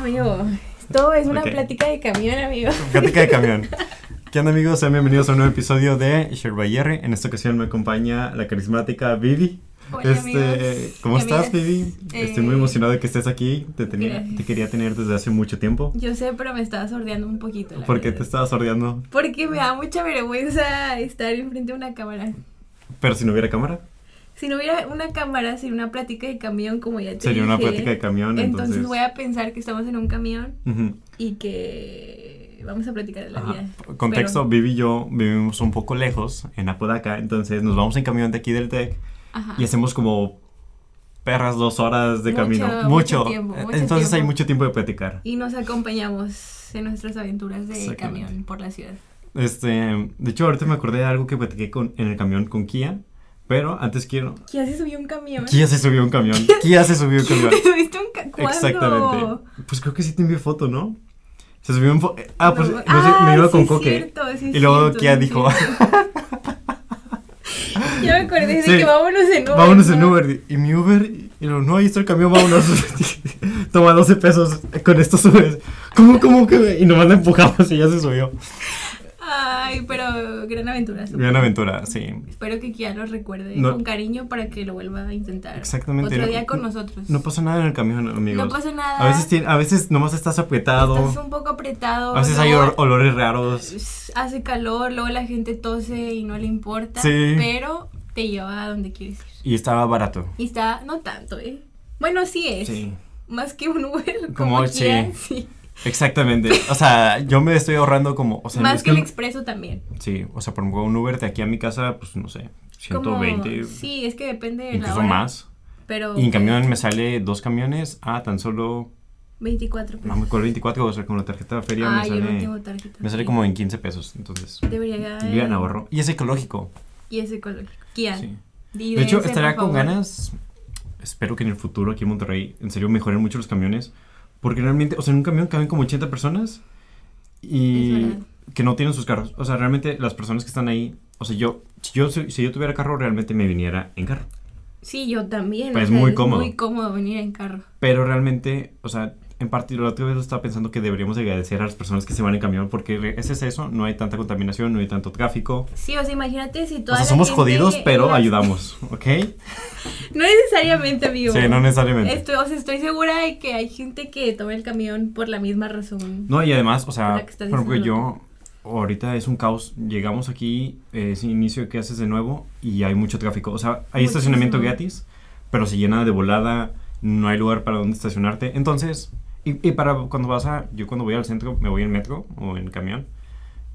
Amigo, esto es una Ok. plática de camión, amigo. Plática de camión. ¿Qué onda amigos? Sean bienvenidos a un nuevo episodio de Sherbayerre. En esta ocasión me acompaña la carismática Vivi. Hola, este, amigos ¿Cómo estás. Vivi? Estoy muy Eh, emocionado de que estés aquí. Te, tenía, te quería tener desde hace mucho tiempo. Yo sé, pero me estaba sordeando un poquito. la ¿Por qué te verdad. estabas sordeando? Porque me da mucha vergüenza estar enfrente de una cámara. Pero si no hubiera cámara, Si no hubiera una cámara, sería una plática de camión, como ya te sería una dije. plática de camión. Entonces, Entonces, voy a pensar que estamos en un camión Ujú. y que vamos a platicar de la Ajá. vida. Contexto, Pero- Vivi y yo vivimos un poco lejos, en Apodaca, entonces nos vamos en camión de aquí del TEC y hacemos como perras dos horas de Mucho, camino. mucho Mucho. tiempo, mucho entonces hay tiempo. mucho tiempo de platicar. Y nos acompañamos en nuestras aventuras de camión por la ciudad. Este, de hecho, ahorita me acordé de algo que platiqué con, en el camión con Kia, pero antes quiero... ¿Qué hace subió un camión? Kia se subió un camión. Kia se subió un camión. ¿Te subiste un ca- ¿Cuándo? Exactamente. Pues creo que sí te envié foto, ¿no? Se subió un... fo- Ah, pues No. no sé, Ah, me iba sí con Coque. cierto, sí y luego Kia dijo, Ya me acordé de Sí. que vámonos en Uber. vámonos en ¿no? Uber. Y mi Uber, y luego, no, ahí está el camión, vámonos. Toma 12 pesos, con esto subes. ¿Cómo, cómo que? Y nomás la empujamos y ya se subió. Ay, pero gran aventura. supongo. Gran aventura, sí. Espero que Kia lo recuerde No. con cariño para que lo vuelva a intentar. Exactamente. Otro día con nosotros. No pasa nada en el camión, amigos. No pasa nada. A veces, tiene- a veces nomás estás apretado. Estás un poco apretado. A veces hay olor- olores raros. Hace calor, luego la gente tose y no le importa. Sí. Pero te lleva a donde quieres ir. Y estaba barato. Y está, no tanto, ¿eh? Bueno, sí es. Sí. Más que un Uber. Como, Como, sí. Sí. Exactamente. O sea, yo me estoy ahorrando como. O sea, Más que el expreso también. Sí, o sea, por ejemplo, un Uber de aquí a mi casa, pues no sé, Como- 120, sí, es que depende de la incluso hora, más. Pero Y en camión me sale dos camiones a tan solo. 24 pesos. No me acuerdo, 24, o sea, con la tarjeta de feria ah, me yo no sale. tengo tarjeta. me sale como en 15 pesos. Entonces, Debería bien ahorro. Y es ecológico. Y es ecológico. Kia. Sí. De hecho, estaría con favor. ganas. Espero que en el futuro aquí en Monterrey, en serio, mejoren mucho los camiones. Porque realmente, o sea, en un camión caben como 80 personas Es y que no tienen sus carros. O sea, realmente las personas que están ahí, o sea, yo, si yo, si yo tuviera carro, realmente me viniera en carro. Sí, yo también. Pues o sea, muy cómodo. muy cómodo venir en carro. Pero realmente, o sea, en parte, la otra vez estaba pensando que deberíamos agradecer a las personas que se van en camión porque ese es eso, no hay tanta contaminación, no hay tanto tráfico. Sí, o sea, imagínate si O toda sea, somos gente jodidos, pero ayudamos, ¿ok? No necesariamente, amigo. Sí, no necesariamente. Estoy, o sea, estoy segura de que hay gente que toma el camión por la misma razón. No, y además, o sea, por ejemplo, yo, ahorita es un caos. Llegamos aquí, eh, es inicio de clases de nuevo y hay mucho tráfico. O sea, hay Muchísimo. estacionamiento gratis, pero se llena de volada, no hay lugar para donde estacionarte. Entonces, y, y para cuando vas a, yo cuando voy al centro, me voy en metro o en camión,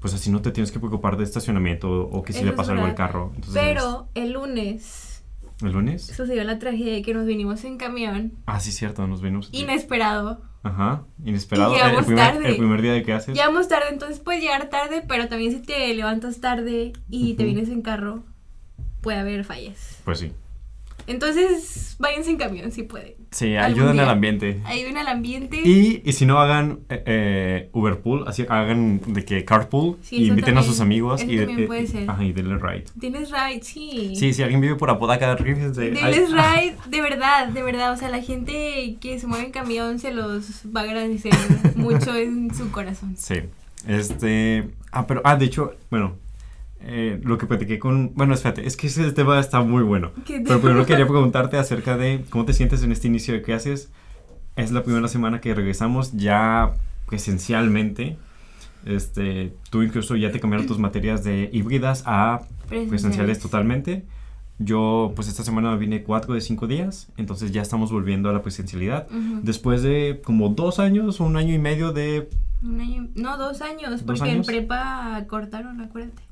pues así no te tienes que preocupar de estacionamiento o que si Eso le pasa algo al carro. Entonces, Pero el lunes ¿El lunes? sucedió la tragedia de que nos vinimos en camión. Ah, sí, cierto, nos venimos. Inesperado. Ajá, inesperado. Y El, primer, tarde. el primer día de clases. Llegamos tarde, entonces puedes llegar tarde, pero también si te levantas tarde y te Ujú. vienes en carro, puede haber fallas. Pues sí. Entonces, váyanse en camión si pueden. Sí, ayudan al ambiente. Ayuden al ambiente. Y, y si no hagan eh, eh, Uberpool, así hagan de que carpool Sí, y inviten a sus amigos eso y, también eh, puede ser. ajá, y denle ride. Tienes ride, sí. Sí, si alguien vive por Apodaca, rífense. Denles Ay, ride, de verdad, de verdad. O sea, la gente que se mueve en camión se los va a agradecer mucho en su corazón. Sí. Este. Ah, pero. Ah, de hecho, bueno. Eh, lo que platiqué con. Bueno, espérate, es que ese tema está muy bueno. ¿Qué Pero primero quería preguntarte acerca de cómo te sientes en este inicio de clases. Es la primera semana que regresamos ya presencialmente. Este, tú incluso ya te cambiaron tus materias de híbridas a presenciales totalmente. Yo, pues esta semana vine cuatro de cinco días, entonces ya estamos volviendo a la presencialidad. Ujú. Después de como dos años, un año y medio de... Un año- no, dos años, ¿Dos porque años? en prepa cortaron, acuérdate.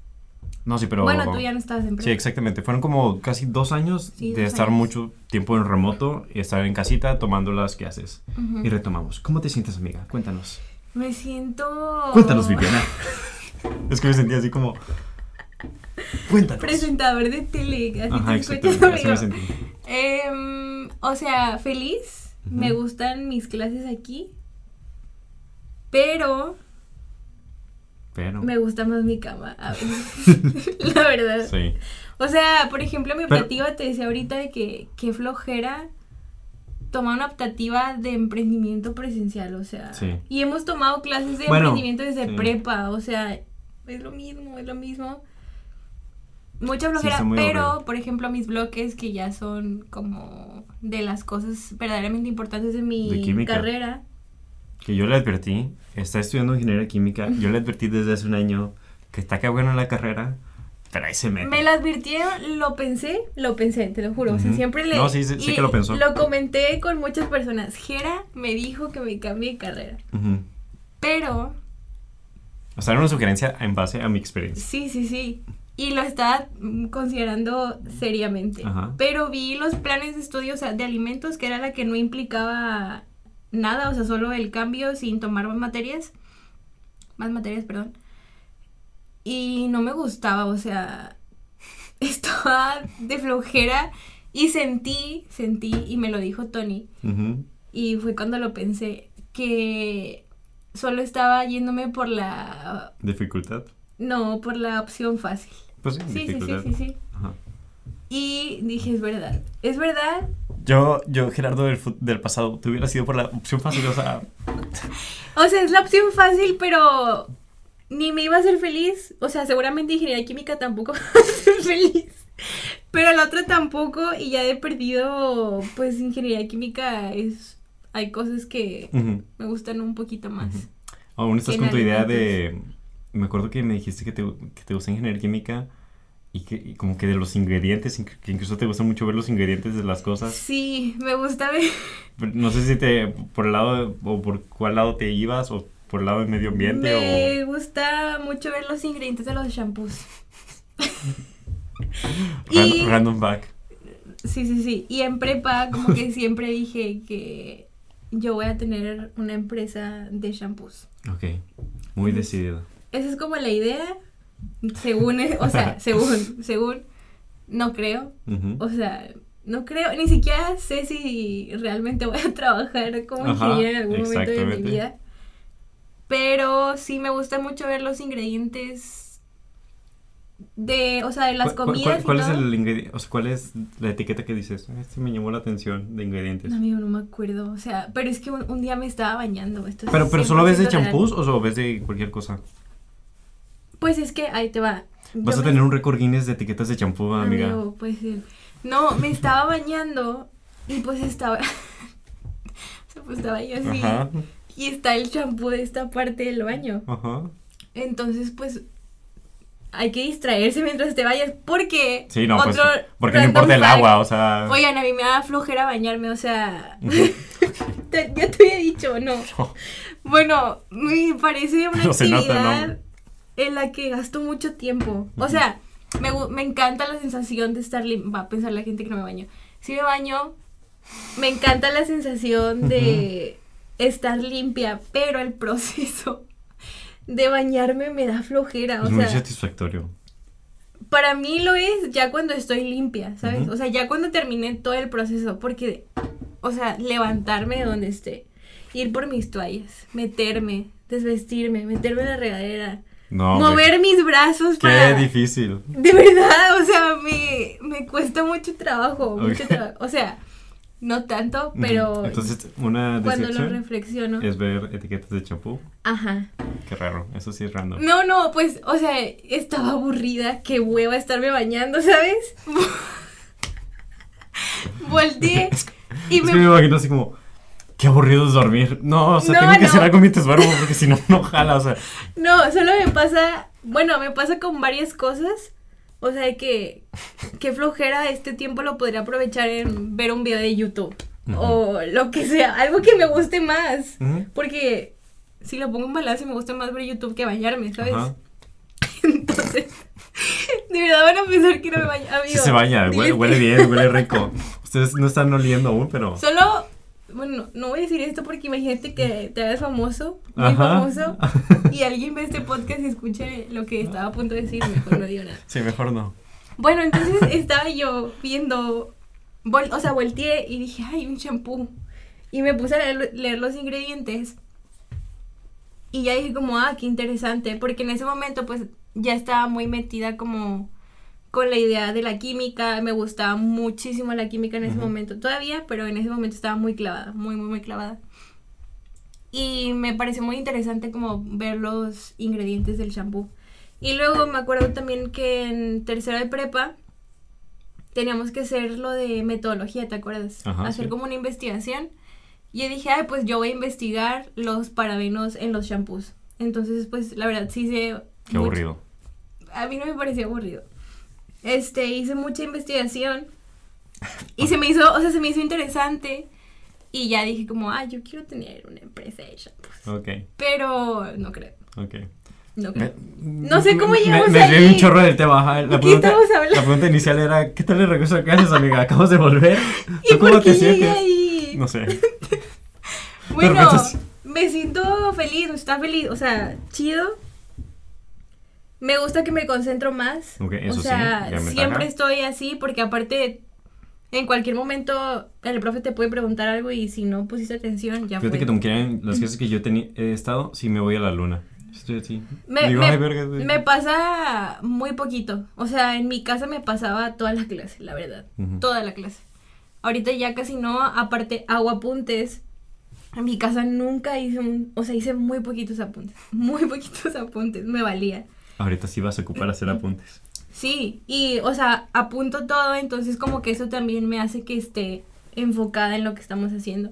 No, sí, pero... Bueno, tú ya no estabas en prepa. Sí, exactamente. Fueron como casi dos años Sí, de dos estar años. mucho tiempo en remoto y estar en casita tomando las clases. Ujú. Y retomamos. ¿Cómo te sientes, amiga? Cuéntanos. Me siento... Cuéntanos, Viviana. es que me sentí así como... Cuéntanos. Presentador de tele. Así Ajá, te escuchas, me sentí. Em, o sea, feliz. Me gustan mis clases aquí. Pero Pero... me gusta más mi cama. a veces. La verdad. Sí. O sea, por ejemplo, mi Pero- objetivo te decía ahorita de que qué flojera tomar una optativa de emprendimiento presencial, o sea. Sí. Y hemos tomado clases de Bueno, emprendimiento desde sí. prepa, o sea, es lo mismo, es lo mismo. Mucha flojera, pero, por ejemplo, mis bloques que ya son como de las cosas verdaderamente importantes de mi De carrera. Que yo le advertí, está estudiando ingeniería química, yo le advertí desde hace un año que está que bueno en la carrera, pero ahí se mete. Me lo advirtieron, lo pensé, lo pensé, te lo juro. O sea, siempre le. No, sí, sí, sí que lo pensó. Lo comenté con muchas personas. Jera me dijo que me cambie de carrera. Ujú. Pero, O sea, era una sugerencia en base a mi experiencia. sí, sí, sí. Y lo estaba considerando seriamente. Ajá. Pero vi los planes de estudio o sea, de alimentos, que era la que no implicaba nada, o sea, solo el cambio sin tomar más materias. Más materias, perdón. Y no me gustaba, o sea, estaba de flojera y sentí, sentí, y me lo dijo Tony, Ujú. y fue cuando lo pensé, que solo estaba yéndome por la, Dificultad. no, por la opción fácil. Pues sí, Sí, sí, sí, sí, sí. Ajá. Y dije, es verdad, es verdad. Yo, yo, Gerardo del, del pasado, te hubiera sido por la opción fácil, o sea, O sea, es la opción fácil, pero ni me iba a hacer feliz. O sea, seguramente ingeniería química tampoco me va a hacer feliz. Pero la otra tampoco, y ya he perdido, pues ingeniería química es... Hay cosas que me gustan un poquito más. Aún estás con tu idea de... Me acuerdo que me dijiste que te, que te gusta ingeniería química y que y como que de los ingredientes, que incluso te gusta mucho ver los ingredientes de las cosas. Sí, me gusta ver... No sé si te, por el lado, o por cuál lado te ibas, o por el lado del medio ambiente, Me gusta mucho ver los ingredientes de los shampoos. y- ran- random back. Sí, sí, sí. Y en prepa, como que siempre dije que yo voy a tener una empresa de shampoos. Ok, muy decidido. Esa es como la idea, según, e- o sea, según, según, no creo, o sea, no creo, ni siquiera sé si realmente voy a trabajar como ingeniera en algún momento de mi vida, pero sí me gusta mucho ver los ingredientes de, o sea, de las ¿Cuál- cuál- comidas ¿Cuál, y es todo. el ingrediente? O sea, ¿cuál es la etiqueta que dices? "Ah, Este me llamó la atención de ingredientes. No, amigo, no me acuerdo, o sea, pero es que un, un día me estaba bañando, esto es Pero, pero solo ves de 100% real. champús o solo ves de cualquier cosa. Pues es que ahí te va. Vas Yo a me- tener un récord Guinness de etiquetas de champú, amiga. Amigo, pues sí. No, me estaba bañando y pues estaba. o sea, pues estaba yo así. Ajá, Y está el champú de esta parte del baño. ajá. Entonces, pues. Hay que distraerse mientras te vayas. Porque. Sí, no, pues, otro porque no importa el agua, o sea... Oigan, a mí me da flojera bañarme, o sea. Te- ya te había dicho, ¿no? Bueno, me parece una No se nota, actividad ¿no? En la que gasto mucho tiempo. O sea, me, me encanta la sensación de estar limpia. Va a pensar la gente que no me baño. Si me baño, me encanta la sensación de estar limpia, pero el proceso de bañarme me da flojera. O es muy sea, satisfactorio. para mí lo es ya cuando estoy limpia, ¿sabes? O sea, ya cuando terminé todo el proceso, porque, o sea, levantarme de donde esté, ir por mis toallas, meterme, desvestirme, meterme en la regadera, No, mover mis brazos Qué para... difícil. De verdad, o sea, me, me cuesta mucho trabajo, mucho trabajo. O sea, no tanto, pero. Entonces, una cuando lo reflexiono... es ver etiquetas de champú. Ajá. Qué raro, eso sí es random. No, no, pues, o sea, estaba aburrida, qué hueva estarme bañando, ¿sabes? Volteé y Es me... que me imagino así como, qué aburrido es dormir. No, o sea, No, tengo que no. hacer algo mientras duermo porque si no, no jala, o sea. No, solo me pasa, bueno, me pasa con varias cosas. O sea, de que qué flojera este tiempo lo podría aprovechar en ver un video de YouTube Ujú. o lo que sea, algo que me guste más. Ujú. Porque si lo pongo en balance me gusta más ver YouTube que bañarme, ¿sabes? Entonces, de verdad van a pensar que no me baño. Amigo, Sí se baña, huele, huele bien, huele rico. Ustedes no están oliendo aún, pero... Solo, bueno, no voy a decir esto porque imagínate que te hagas famoso, muy Ajá. famoso, y alguien ve este podcast y escuche lo que estaba a punto de decir, mejor no digo nada. Sí, mejor no. Bueno, entonces estaba yo viendo, vol- o sea, volteé y dije, ay, un shampoo. Y me puse a leer, leer los ingredientes. Y ya dije como, ah, qué interesante, porque en ese momento pues ya estaba muy metida como con la idea de la química, me gustaba muchísimo la química en ese momento, todavía, pero en ese momento estaba muy clavada, muy, muy, muy clavada. Y me pareció muy interesante como ver los ingredientes del shampoo. Y luego me acuerdo también que en tercero de prepa teníamos que hacer lo de metodología, ¿te acuerdas? Ajá, hacer sí. como una investigación. Y dije, ay, pues yo voy a investigar los parabenos en los shampoos. Entonces, pues la verdad sí sé... Qué mucho- aburrido. a mí no me pareció aburrido. Este, hice mucha investigación y se me hizo, o sea, se me hizo interesante y ya dije como, ah, yo quiero tener una empresa de shampoos. Ok, Pero no creo, ok. no creo. Me- No sé cómo llegamos Me, me ahí. dio un chorro del tema. ajá. La ¿De qué pregunta, la pregunta inicial era, ¿qué tal el regreso a clases, amiga? Acabas de volver. ¿Y ¿Tú cómo por qué llegué ahí? No sé. Bueno, me siento feliz, está feliz, o sea, chido. Me gusta que me concentro más. Ok, eso o sea, siempre estoy así porque aparte en cualquier momento el profe te puede preguntar algo y si no pusiste atención ya Fíjate fue. que como quieran, las clases que yo he estado, sí me voy a la luna. Estoy así. Me, Digo, me- ay, verga, güey. me pasa muy poquito. O sea, en mi casa me pasaba toda la clase, la verdad. Toda la clase. Ahorita ya casi no, aparte hago apuntes. En mi casa nunca hice un, o sea, hice muy poquitos apuntes. Muy poquitos apuntes, me valía. Ahorita sí vas a ocupar hacer apuntes. Sí, y o sea, apunto todo, entonces como que eso también me hace que esté enfocada en lo que estamos haciendo.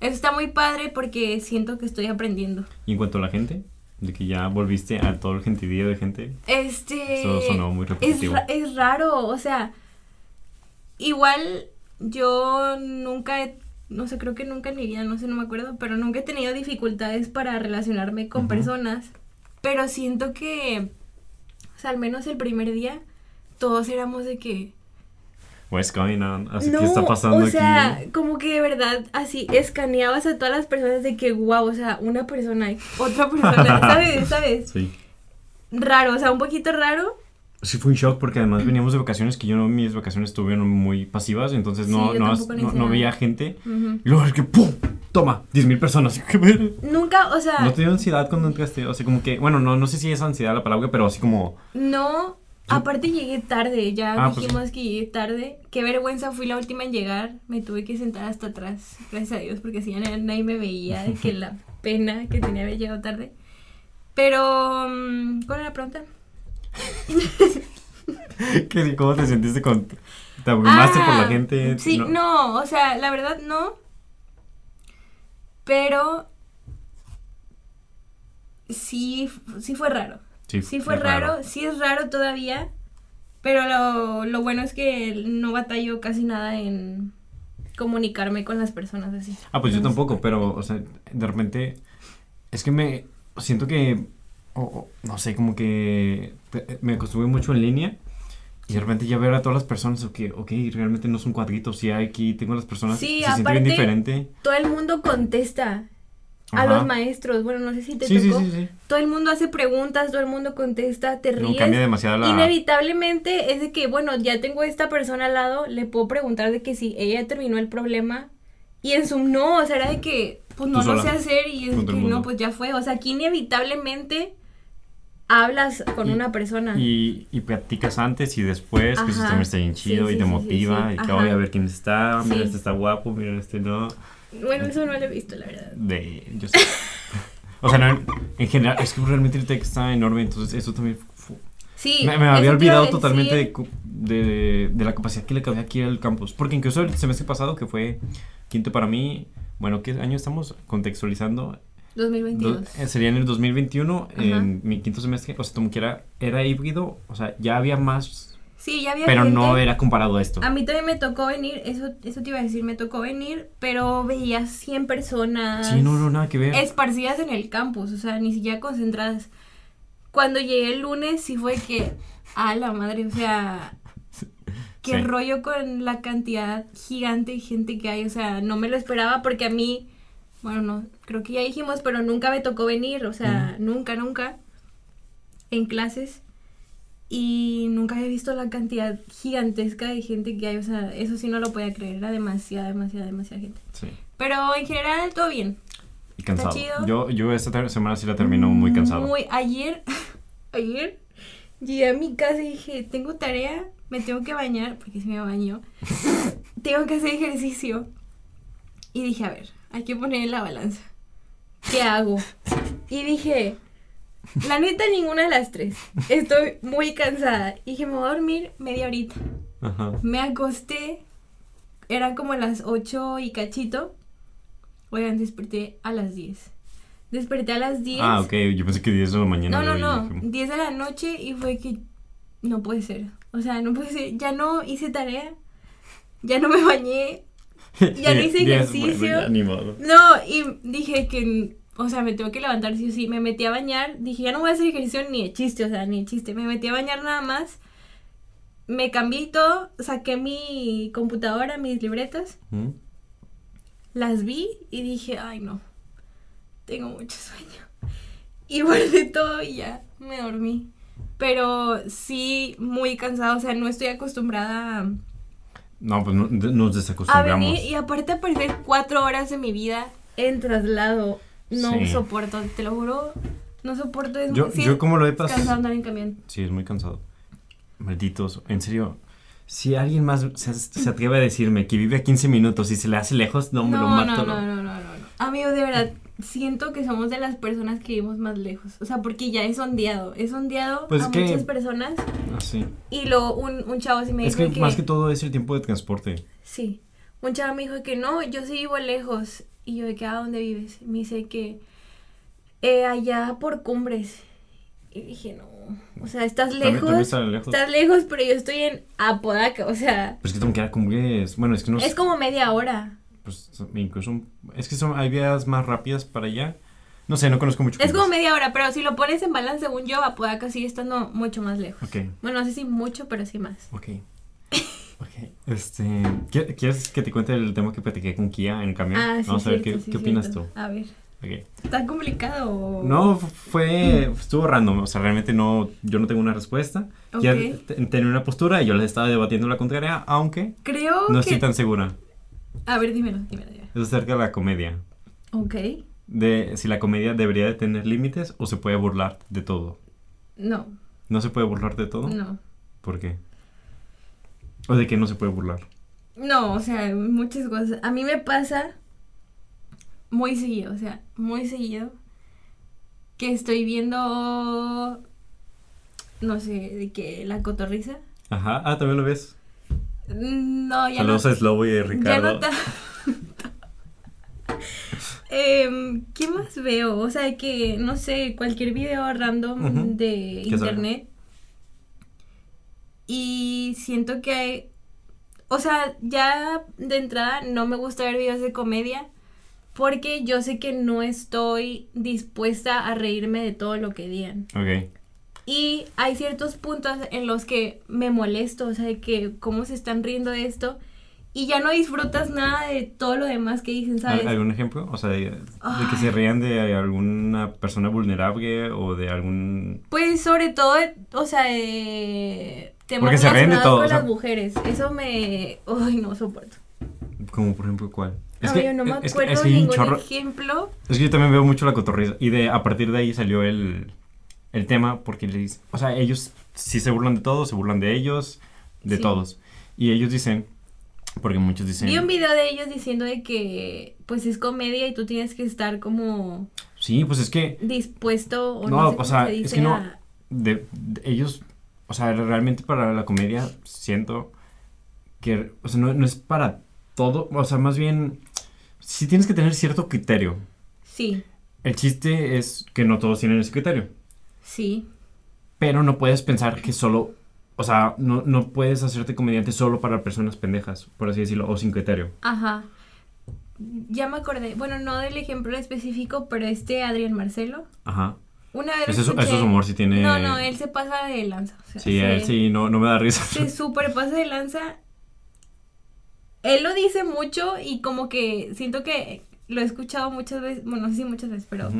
Eso está muy padre porque siento que estoy aprendiendo. Y en cuanto a la gente, de que ya volviste a todo el gentidío de gente, Este. Eso sonó muy es, repetitivo. ra- es raro, o sea. Igual yo nunca he. No sé, creo que nunca en mi vida, no sé, no me acuerdo, pero nunca he tenido dificultades para relacionarme con personas. Pero siento que. O sea, al menos el primer día, todos éramos de que. what's going on? Así no, que está pasando o sea, aquí. como que de verdad, así, escaneabas a todas las personas de que, wow, o sea, una persona, otra persona, ¿sabes? ¿Sabes? Sí. Raro, o sea, un poquito raro. Sí fue un shock porque además veníamos de vacaciones que yo no, mis vacaciones estuvieron muy pasivas, entonces no, Sí, no, no, no veía gente. Y luego es que ¡pum! Toma, 10.000 personas. Nunca, o sea, ¿No te dio ansiedad cuando entraste? O sea, como que, bueno, no, no sé si es ansiedad la palabra, pero así como, no, aparte llegué tarde, ya Ah, pues dijimos que llegué tarde. Qué vergüenza, fui la última en llegar, me tuve que sentar hasta atrás, gracias a Dios, porque si ya na- nadie me veía, de que la pena que tenía haber llegado tarde. Pero, mm, ¿cuál era la pregunta? ¿qué- ¿cómo te sentiste con... ¿Te abrumaste por la Ah, gente? Sí, no. o sea, la verdad no. Pero sí, sí fue raro. Sí, fue raro. sí es raro todavía. Pero lo, lo bueno es que no batallo casi nada en comunicarme con las personas así. Ah, pues yo sé. tampoco, pero, o sea, de repente, es que me siento que, o- o, no sé, como que me acostumbré mucho en línea y de repente ya ver a todas las personas, ok, ok, realmente no son cuadritos, sí aquí tengo las personas, Sí, se siente bien aparte- diferente. Todo el mundo contesta a Ajá. los maestros. Bueno, no sé si te Sí, tocó. sí, sí. Todo el mundo hace preguntas, todo el mundo contesta, te No, ríes. cambia demasiado la... Inevitablemente es de que, bueno, ya tengo esta persona al lado, le puedo preguntar de que si ella terminó el problema. Y en Zoom no, o sea, era de que, pues no lo sé hacer y es que no, pues ya fue. O sea, aquí inevitablemente hablas con Y- una persona. Y, y platicas antes y después, que eso Ajá. también está bien Sí, chido sí, y te sí, sí, motiva. sí. Y que Ajá. voy a ver quién está, mira, Sí. este está guapo, mira, este no. Bueno, eso no lo he visto, la verdad. De, yo sé. o sea, no, en general, es que realmente el texto está enorme, entonces eso también... Sí. me, me había olvidado totalmente de, de, de la capacidad que le cabía aquí al campus. Porque incluso el semestre pasado, que fue quinto para mí, bueno, ¿qué año estamos contextualizando? 2022. Do- eh, sería en el 2021, Ajá. en mi quinto semestre, o sea, como que era, híbrido, o sea, ya había más, Sí, ya había pero no era comparado a esto. A mí también me tocó venir, eso, eso te iba a decir, me tocó venir, pero veía 100 personas. Sí, no, no, nada que ver. esparcidas en el campus, o sea, ni siquiera concentradas. Cuando llegué el lunes sí fue que, a la madre, o sea, qué Sí. rollo con la cantidad gigante de gente que hay, o sea, no me lo esperaba porque a mí, bueno, no, creo que ya dijimos, pero nunca me tocó venir, o sea, nunca, nunca, en clases. Y nunca había visto la cantidad gigantesca de gente que hay, o sea, eso sí no lo podía creer, era demasiada, demasiada, demasiada gente. Sí. Pero en general todo bien. Y cansado. chido. Yo, yo esta semana sí la termino muy cansado. Muy, ayer, ayer Llegué a mi casa y dije, tengo tarea, me tengo que bañar, porque si me baño, tengo que hacer ejercicio. Y dije, a ver, hay que poner en la balanza. ¿Qué hago? Y dije, la neta, ninguna de las tres. Estoy muy cansada. Y dije, me voy a dormir media horita. Ajá. Me acosté, eran como las 8 y cachito. Oigan, desperté a las 10. Desperté a las 10. Ah, ok, yo pensé que 10 de la mañana. No, no, no. dije, 10 de la noche y fue que no puede ser. O sea, no puede ser. Ya no hice tarea. Ya no me bañé. Ya no hice 10, bueno, ejercicio. No, y dije que, o sea, me tengo que levantar sí o sí. Me metí a bañar. Dije, ya no voy a hacer ejercicio ni de chiste, o sea, ni de chiste. Me metí a bañar nada más. Me cambié y todo. Saqué mi computadora, mis libretas. ¿Mm? Las vi y dije, ay no, tengo mucho sueño. Y guardé todo y ya me dormí. Pero sí, muy cansada, o sea, no estoy acostumbrada a- No, pues no- nos a desacostumbramos. venir y aparte a perder cuatro horas de mi vida en traslado. No Sí. soporto, te lo juro, no soporto. Es Yo, muy, sí, yo como lo he es cansado pasado. andar en camión. Sí, es muy cansado. Malditos, en serio. Si alguien más se, se atreve a decirme que vive a 15 minutos y se le hace lejos, no me lo no, mato. no, no, no, no, no, no. Amigo, de verdad, siento que somos de las personas que vivimos más lejos. O sea, porque ya es ondeado. Es ondeado Pues a es que- muchas personas. Ah, sí. Y luego un, un chavo así me Es dijo que que, más que todo es el tiempo de transporte. Sí. Un chavo me dijo que no, yo sí vivo lejos. Y yo de que, ¿a dónde vives? Me dice que eh, allá por cumbres. Y dije, no. O sea, estás También- lejos. también está lejos. Estás lejos, pero yo estoy en Apodaca. O sea, Pero es que tengo que dar como es. Bueno, es que no es como media hora. Pues incluso. un- Es que son, hay vías más rápidas para allá. No sé, no conozco mucho. Es como media hora, pero si lo pones en balance, según yo, Apodaca sigue estando mucho más lejos. Ok, Bueno, no sé si mucho, pero sí más. ok. Ok. Este. ¿qui- ¿Quieres que te cuente el tema que platiqué con Kia en el camión? Ah, sí, Vamos a ver qué, sí, qué opinas tú. A ver, Ok. ¿está complicado? No, fue. Estuvo random. O sea, realmente no. Yo no tengo una respuesta. Ya Ok. te- tenía una postura y yo les estaba debatiendo la contraria, aunque Creo no que... estoy tan segura. A ver, dímelo, dímelo, dímelo. Es acerca de la comedia. Ok. De si la comedia debería de tener límites o se puede burlar de todo. No, ¿No se puede burlar de todo? no. ¿Por qué? ¿O de qué no se puede burlar? No, o sea, muchas cosas. A mí me pasa muy seguido, o sea, muy seguido que estoy viendo, no sé, de que la cotorriza. Ajá. Ah, también lo ves. No, ya Saludos no. a Slobo y a Ya Ricardo. no ta- Em, ¿Qué más veo? O sea, que, no sé, cualquier video random de internet. Y siento que hay... O sea, ya de entrada no me gusta ver videos de comedia porque yo sé que no estoy dispuesta a reírme de todo lo que digan. Ok. Y hay ciertos puntos en los que me molesto, o sea, de que cómo se están riendo de esto y ya no disfrutas nada de todo lo demás que dicen, ¿sabes? ¿Al- ¿Algún ejemplo? O sea, de, de que se rían de alguna persona vulnerable o de algún... Pues sobre todo, o sea, de temas Porque se ríen de todo, con o sea- las mujeres. Eso me... Ay, no soporto. Como por ejemplo, ¿cuál? Ay, yo no me es que- acuerdo es que ningún chorro- ejemplo. Es que yo también veo mucho la cotorriza. Y de, a partir de ahí salió el, el tema porque le dicen... O sea, ellos sí se burlan de todos, se burlan de ellos, de Sí. todos. Y ellos dicen... Porque muchos dicen... Vi un video de ellos diciendo de que pues es comedia y tú tienes que estar como Sí, pues es que... dispuesto o No, no, sé o sea, se es que no- a- de, de ellos, o sea, realmente para la comedia siento que, o sea, no, no es para todo, o sea, más bien, sí tienes que tener cierto criterio. Sí, El chiste es que no todos tienen ese criterio, sí. pero no puedes pensar que solo, o sea, no, no puedes hacerte comediante solo para personas pendejas, por así decirlo, o sin criterio. Ajá. Ya me acordé. Bueno, no del ejemplo específico, pero este Adrián Marcelo. Ajá. Una vez Ese, es- escuché- ese es humor sí tiene... No, no, él se pasa de lanza. o sea, Sí, se- él sí, no, no me da risa. Se super pasa de lanza. Él lo dice mucho y como que siento que lo he escuchado muchas veces, bueno, no sé si muchas veces, pero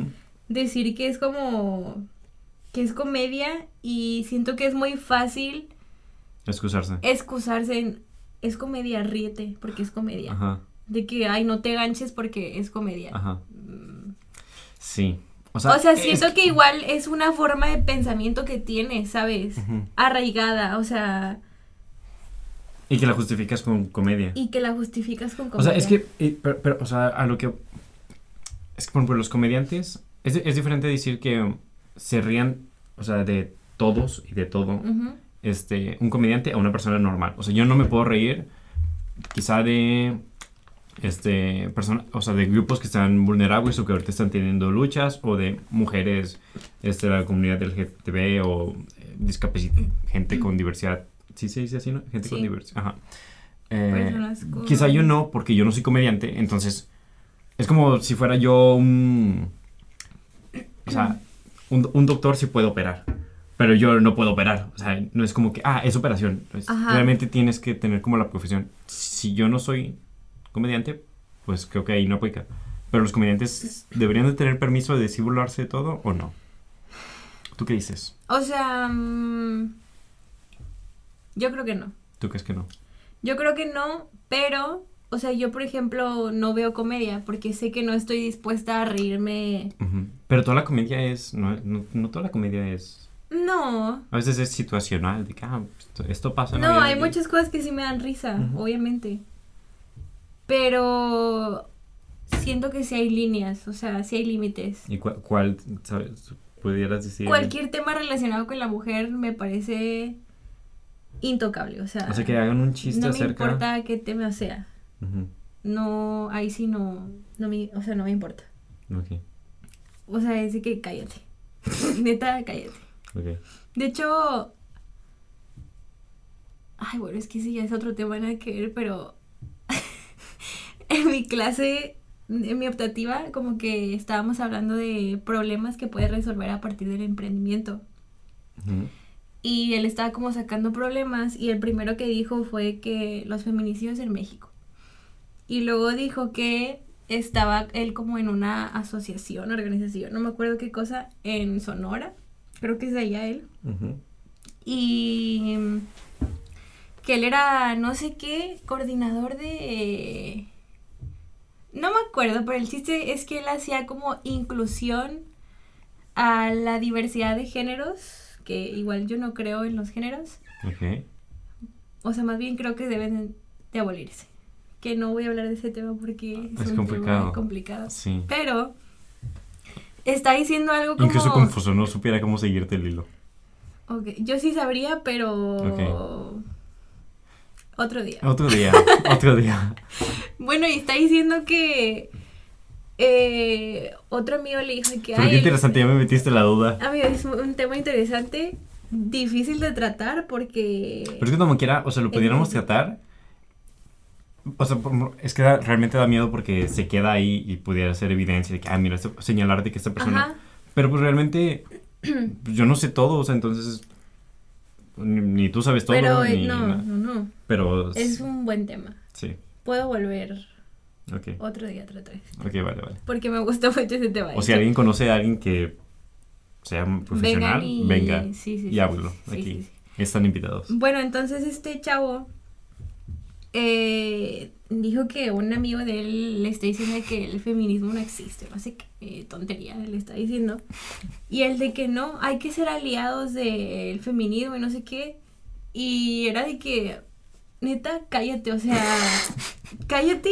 decir que es como que es comedia y siento que es muy fácil Excusarse. excusarse en es comedia, ríete, porque es comedia. Ajá, De que, ay, no te ganches porque es comedia. ajá. Mm, Sí. O sea, O sea, es siento que igual es una forma de pensamiento que tienes, ¿sabes? Arraigada, o sea, Y que la justificas con comedia. y que la justificas con O sea, es comedia. que, pero, pero, o sea, a lo que... Es que, por ejemplo, los comediantes, es, es diferente decir que se rían, o sea, de todos y de todo, este, un comediante a una persona normal. O sea, yo no me puedo reír quizá de, este, personas, o sea, de grupos que están vulnerables o que ahorita están teniendo luchas, o de mujeres, este, de la comunidad LGTB o eh, discapaci- gente con diversidad. ¿Sí se dice así, no? Gente con diversidad. Ajá. Eh, Personas con- quizá yo no, porque yo no soy comediante, entonces es como si fuera yo un... O sea, un, un doctor sí puede operar, pero yo no puedo operar. O sea, no es como que, ah, es operación. Es- Ajá. realmente tienes que tener como la profesión. Si yo no soy comediante, pues creo que ahí no aplica. Pero los comediantes deberían de tener permiso de decir burlarse de todo o no. ¿Tú qué dices? O sea, mm, yo creo que no. ¿Tú crees que no? Yo creo que no, pero, o sea, yo por ejemplo no veo comedia porque sé que no estoy dispuesta a reírme. Pero toda la comedia es... No, no, no toda la comedia es... No, A veces es situacional, de que, ah, esto, esto pasa. en no, hay muchas cosas que sí me dan risa, obviamente. Pero siento que sí hay líneas, o sea, sí hay límites. ¿Y cuál, cuál, sabes, pudieras decir? Cualquier tema relacionado con la mujer me parece intocable, o sea, O sea, que hagan un chiste no acerca... importa qué tema sea. No, ahí sí no, no me, o sea, no me importa. Ok, O sea, es que cállate. Neta, cállate. ok. De hecho. Ay, bueno, es que sí, ya es otro tema nada que ver, pero. en mi clase, en mi optativa, como que estábamos hablando de problemas que puedes resolver a partir del emprendimiento. Y él estaba como sacando problemas y el primero que dijo fue que los feminicidios en México. Y luego dijo que estaba él como en una asociación, organización, no me acuerdo qué cosa, en Sonora. Creo que es de allá él. Y mm, que él era no sé qué, coordinador de... No me acuerdo, pero el chiste es que él hacía como inclusión a la diversidad de géneros, que igual yo no creo en los géneros. O sea, más bien creo que deben de abolirse. Que no voy a hablar de ese tema porque es, Es un complicado. tema complicado. Sí. Pero está diciendo algo como... Incluso confuso, no supiera cómo seguirte el hilo. Ok, yo sí sabría, pero... Otro día. Otro día, otro día. Bueno, y está diciendo que... eh, otro amigo le dijo que... Pero "Ay, qué interesante, ya me metiste la duda. Amigo, es un tema interesante, difícil de tratar porque... Pero es que como quiera, o sea, lo pudiéramos tratar. O sea, es que da- realmente da miedo porque se queda ahí y pudiera ser evidencia de que, ah, mira, esto- señalar de que esta persona... Ajá. Pero pues realmente pues, yo no sé todo, o sea, entonces ni, ni tú sabes todo, Pero eh, ni no, nada. no, no. Pero Es un buen tema. sí, Puedo volver ok, otro día a tratar. ok, vale, vale. Porque me gusta mucho ese tema. O si alguien conoce a alguien que sea profesional, Vengan y- venga sí, sí, y háblalo sí, aquí. Están invitados. Bueno, entonces este chavo eh, dijo que un amigo de él le está diciendo que el feminismo no existe, no sé qué eh, tontería le está diciendo. Y el de que no, hay que ser aliados del feminismo y no sé qué. Y era de que, neta, cállate, o sea, cállate.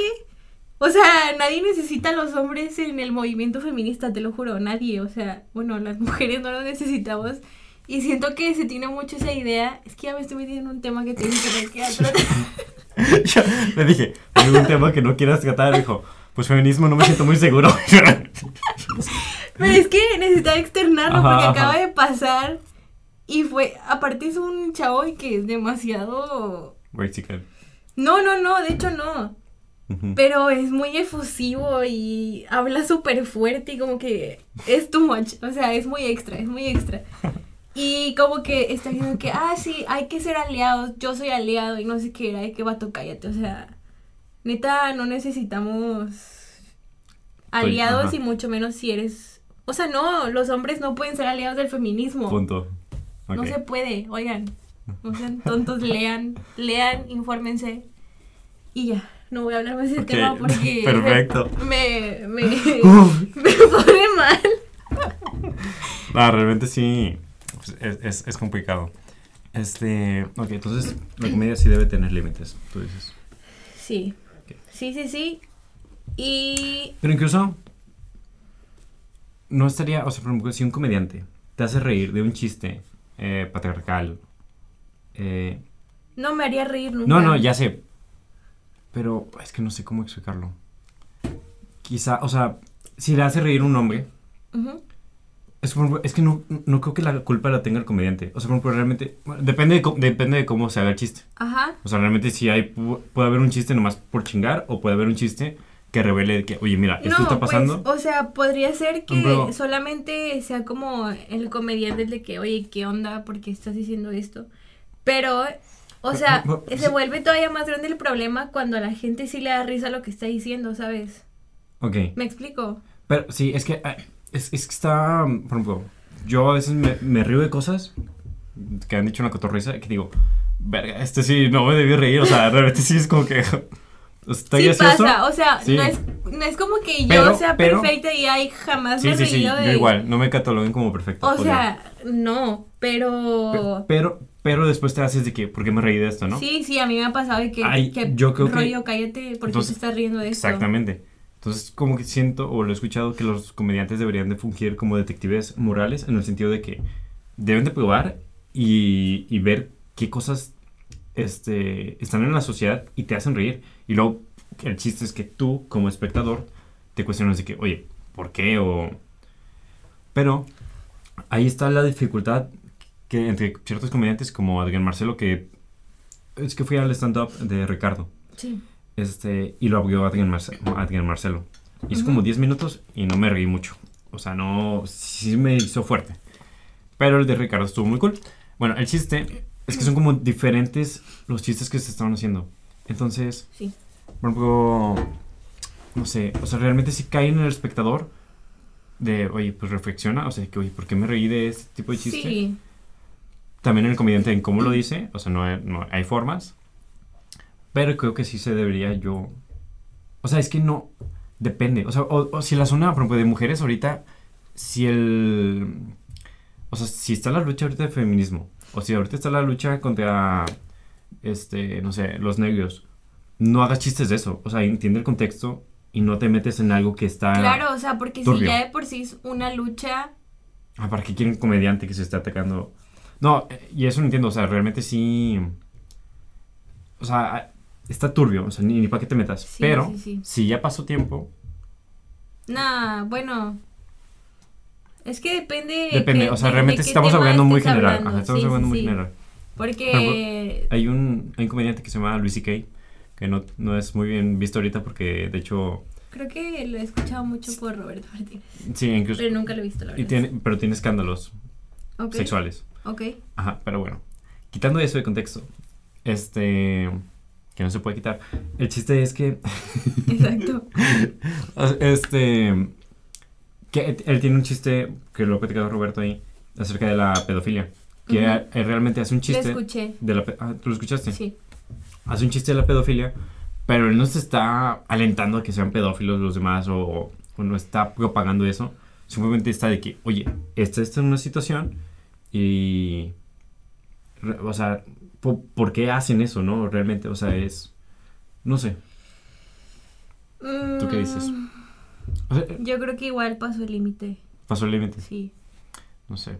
O sea, nadie necesita a los hombres en el movimiento feminista, te lo juro, nadie. O sea, bueno, las mujeres no lo necesitamos. Y siento que se tiene mucho esa idea. Es que ya me estoy metiendo en un tema que tiene que ver que tratar. Yo le dije, hay un tema que no quieras tratar, dijo, pues feminismo no me siento muy seguro. Pero es que necesitaba externarlo Ajá, porque ajá. acaba de pasar. Y fue, aparte es un chavo que es demasiado... No, no, no, de hecho no. Pero es muy efusivo y habla súper fuerte y como que es too much. O sea, es muy extra, es muy extra. Y como que está diciendo que, ah, sí, hay que ser aliados, yo soy aliado y no sé qué era, de qué vato, cállate. O sea, neta, no necesitamos aliados ajá. y mucho menos si eres... O sea, no, los hombres no pueden ser aliados del feminismo. Punto. No se puede, oigan. No sean tontos, lean, lean, infórmense. Y ya, no voy a hablar más del Ok, tema porque perfecto. me, me, me pone mal. Ah, realmente sí. Pues, es, es, es complicado. Este. Ok, entonces la comedia sí debe tener límites, tú dices. Sí. Sí, sí, sí. Y. Pero incluso. No estaría. O sea, por ejemplo, si un comediante te hace reír de un chiste eh, patriarcal. eh, No me haría reír nunca. no, no, ya sé. Pero es que no sé cómo explicarlo. Quizá, o sea, si le hace reír un hombre. Ujú. Es, es que no, no creo que la culpa la tenga el comediante. O sea, realmente. bueno, depende, de, depende de cómo se haga el chiste. Ajá. O sea, realmente si hay. pu- Puede haber un chiste nomás por chingar. O puede haber un chiste que revele que, oye, mira, esto no, está pasando. Pues, o sea, podría ser que solamente sea como el comediante el de que, oye, ¿qué onda? ¿Por qué estás diciendo esto? Pero, o sea, se vuelve todavía más grande el problema cuando a la gente sí le da risa lo que está diciendo, ¿sabes? Ok. ¿Me explico? Pero sí, es que. ah, Es, es que está. Por ejemplo, yo a veces me, me río de cosas que han dicho una cotorriza que digo, verga, este sí no me debí reír. O sea, realmente sí es como que. Está sí pasa, o sea, Sí. no, es, no es como que yo Pero- sea pero- perfecta y ay, jamás Sí, me he sí, reído yo de... igual, no me cataloguen como perfecto. O sea, no, pero... pe- pero, pero después te haces de que, ¿por qué me reí de esto, no? Sí, sí, a mí me ha pasado de que, Ay, que yo creo que- rollo, cállate, porque te estás riendo de esto? Exactamente. Entonces, como que siento, o lo he escuchado, que los comediantes deberían de fungir como detectives morales, en el sentido de que deben de probar y, y ver qué cosas este, están en la sociedad y te hacen reír. Y luego, el chiste es que tú, como espectador, te cuestionas de que, oye, ¿por qué? O... Pero ahí está la dificultad que entre ciertos comediantes como Adrián Marcelo, que es que fui al stand-up de Ricardo. Sí. Este, y lo abrió Adrián, Marce- Adrián Marcelo. Hizo Ujú. como 10 minutos y no me reí mucho. O sea, no. Sí me hizo fuerte. Pero el de Ricardo estuvo muy cool. Bueno, el chiste es que son como diferentes los chistes que se estaban haciendo. Entonces, Sí. por ejemplo, no sé, o sea, realmente sí cae en el espectador de, oye, pues reflexiona, o sea, que, oye, ¿por qué me reí de este tipo de chiste? Sí. También el comediante en cómo lo dice, o sea, no hay, no hay formas. Pero creo que sí se debería yo... O sea, es que no... Depende. O sea, o, o si la zona, por ejemplo, de mujeres ahorita, si el... O sea, si está la lucha ahorita de feminismo, o si ahorita está la lucha contra, este, no sé, los negros, no hagas chistes de eso. O sea, entiende el contexto y no te metes en algo que está... Claro, o sea, porque si turbio. ya de por sí es una lucha... Ah, ¿para qué quieren un comediante que se está atacando? No, eh, y eso no entiendo, o sea, realmente sí. O sea, está turbio, o sea, ni, ni para qué te metas. Sí, Pero, sí, si ya pasó tiempo, Nah, bueno... Es que depende... depende, que- o sea, realmente estamos hablando muy general. hablando. Ajá, estamos Sí, hablando sí, muy sí. general. Porque... Hay un, hay un comediante que se llama Luis C.K., que no, no es muy bien visto ahorita porque, de hecho, Creo que lo he escuchado mucho por Roberto Martínez. sí, incluso. Pero nunca lo he visto, la Y verdad. tiene, pero tiene escándalos Ok, sexuales. Ok. Ajá, pero bueno. Quitando eso de contexto, este. Que no se puede quitar. El chiste es que. Exacto. Este. Que él- tiene un chiste que lo ha platicado Roberto ahí acerca de la pedofilia. Que él realmente hace un Lo chiste escuché. de la pe- ah, ¿tú lo escuchaste? Sí. Hace un chiste de la pedofilia, pero él no se está alentando a que sean pedófilos los demás o, o no está propagando eso. Simplemente está de que, oye, esta, esta es una situación y. O sea, po- ¿por qué hacen eso, no? Realmente, o sea, es. No sé. ¿Tú qué dices? Mm, O sea, Yo creo que igual pasó el límite. pasó el límite. Sí. No sé.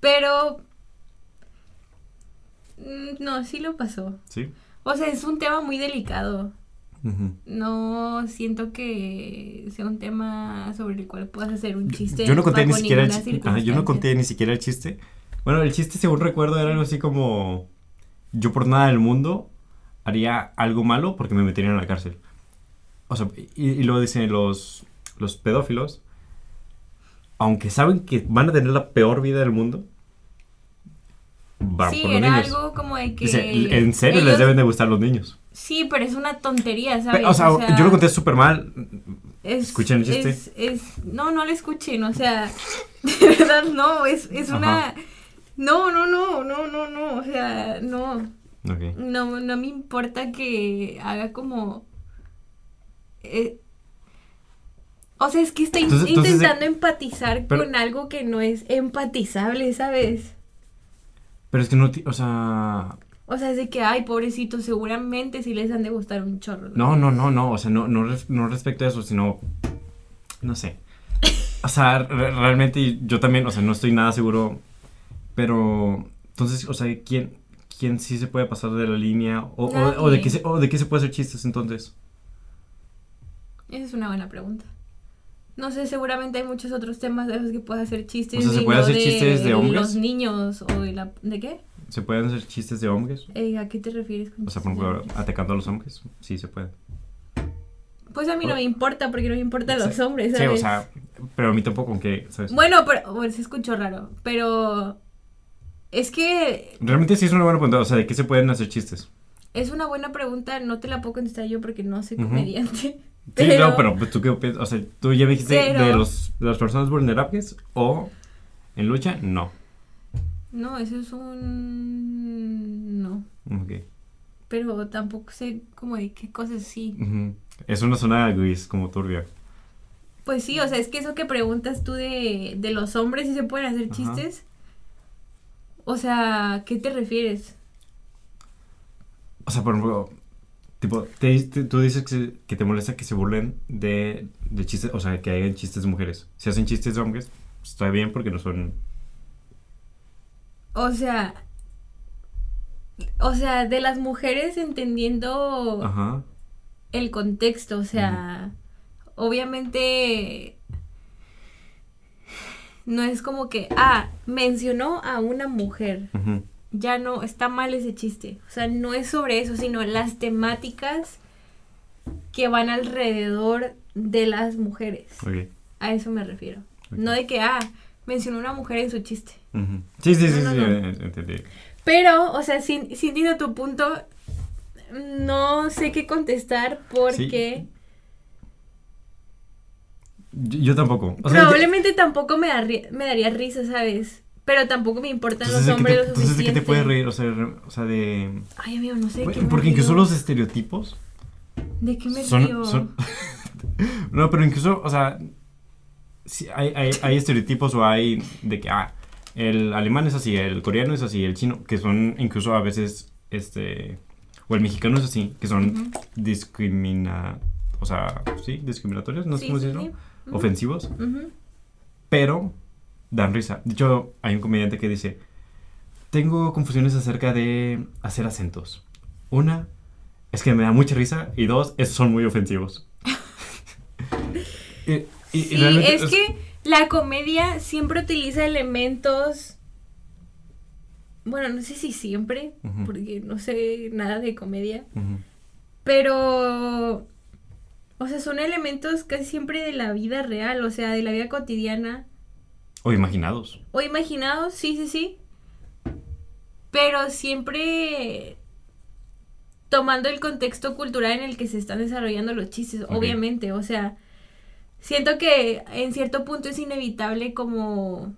Pero. mm, No, sí lo pasó. ¿Sí? O sea, es un tema muy delicado. No siento que sea un tema sobre el cual puedas hacer un chiste. Yo no conté ni siquiera el chiste. Yo no conté ni siquiera el chiste. Bueno, el chiste, según recuerdo, era algo así como. Yo por nada del mundo haría algo malo porque me meterían en la cárcel. O sea, y, y luego dicen los, los pedófilos, aunque saben que van a tener la peor vida del mundo, van Sí, por los era niños. algo como de que. Dice, en serio les ellos- deben de gustar los niños. Sí, pero es una tontería, ¿sabes? Pero, o, sea, yo lo conté súper mal. Es, ¿Escuchan el chiste? Es, es- no, no lo escuchen, o sea, de verdad no, es, es una... Ajá. No, no, no, no, no, no, o sea, no, no, no me importa que haga como... eh, O sea, es que Entonces- entonces, intentando empatizar pero- con algo que no es empatizable, ¿sabes? Pero es que no, o sea, O sea, es de que, ay, pobrecito, seguramente sí les han de gustar un chorro. no, no, no, no, o sea, no, no, no respecto a eso, sino, no sé. O sea, re- realmente yo también, o sea, no estoy nada seguro, pero, entonces, o sea, ¿quién, quién sí se puede pasar de la línea? O, o- o de, qué se, o de qué se puede hacer chistes entonces? Esa es una buena pregunta. No sé, seguramente hay muchos otros temas de los que puedes hacer chistes. O sea, ¿se puede hacer chistes de hombres? los niños o de la... ¿De qué? ¿Se pueden hacer chistes de hombres? Eh, ¿A qué te refieres con O sea, por ejemplo, atacando a los hombres, sí se puede. Pues a mí no me importa porque no me importan los hombres, Sí, o sea, pero a mí tampoco, aunque, ¿sabes? Bueno, pero bueno, se escuchó raro, pero es que Realmente sí es una buena pregunta, o sea, ¿de qué se pueden hacer chistes? es una buena pregunta, no te la puedo contestar yo porque no soy comediante. Sí, no, pero pues, tú qué opinas, o sea, tú ya dijiste Pero- de, los, de las personas vulnerables o en lucha, no. No, eso es un no, Ok. pero tampoco sé como de qué cosas sí. Ujú. Es una zona gris, como turbia. Pues sí, o sea, es que eso que preguntas tú de, de los hombres si se pueden hacer Ajá. chistes. O sea, ¿qué te refieres? O sea, por ejemplo, tipo, te- te- tú dices que, se- que te molesta que se burlen de, de chistes, o sea, que hagan chistes de mujeres. Si hacen chistes de hombres, pues, está bien porque no son... O sea, o sea, de las mujeres entendiendo Ajá. el contexto, o sea, obviamente no es como que, ah, mencionó a una mujer, ya no, está mal ese chiste, o sea, no es sobre eso, sino las temáticas que van alrededor de las mujeres, a eso me refiero, no de que, ah, mencionó una mujer en su chiste. Sí, sí, sí, No, no, sí, no. entendí. Pero, o sea, sin, sin entiendo tu punto, no sé qué contestar porque... Yo, yo tampoco. O sea, ya- Probablemente tampoco me, me daría risa, ¿sabes? Pero tampoco me importan Entonces, los ¿de qué hombres te, lo entonces, ¿de qué te suficiente. puedes reír? O sea, re- o sea de... Ay, amigo, no sé qué Porque incluso los estereotipos ¿De qué me son, río? son- no, pero incluso, o sea, sí, hay, hay, hay estereotipos o hay de que, ah, el alemán es así, el coreano es así, el chino, que son incluso a veces, este, o el mexicano es así, que son Ujú. discrimina, o sea, sí, discriminatorios, no sé Sí, cómo sí, decirlo, ofensivos, pero dan risa. De hecho, hay un comediante que dice, tengo confusiones acerca de hacer acentos. Una, es que me da mucha risa, y dos, es, son muy ofensivos. y, Sí, es que la comedia siempre utiliza elementos... Bueno, no sé si siempre, porque no sé nada de comedia. Pero, o sea, son elementos casi siempre de la vida real, o sea, de la vida cotidiana. O imaginados. O imaginados, sí, sí, sí. Pero siempre tomando el contexto cultural en el que se están desarrollando los chistes, obviamente. O sea, siento que en cierto punto es inevitable como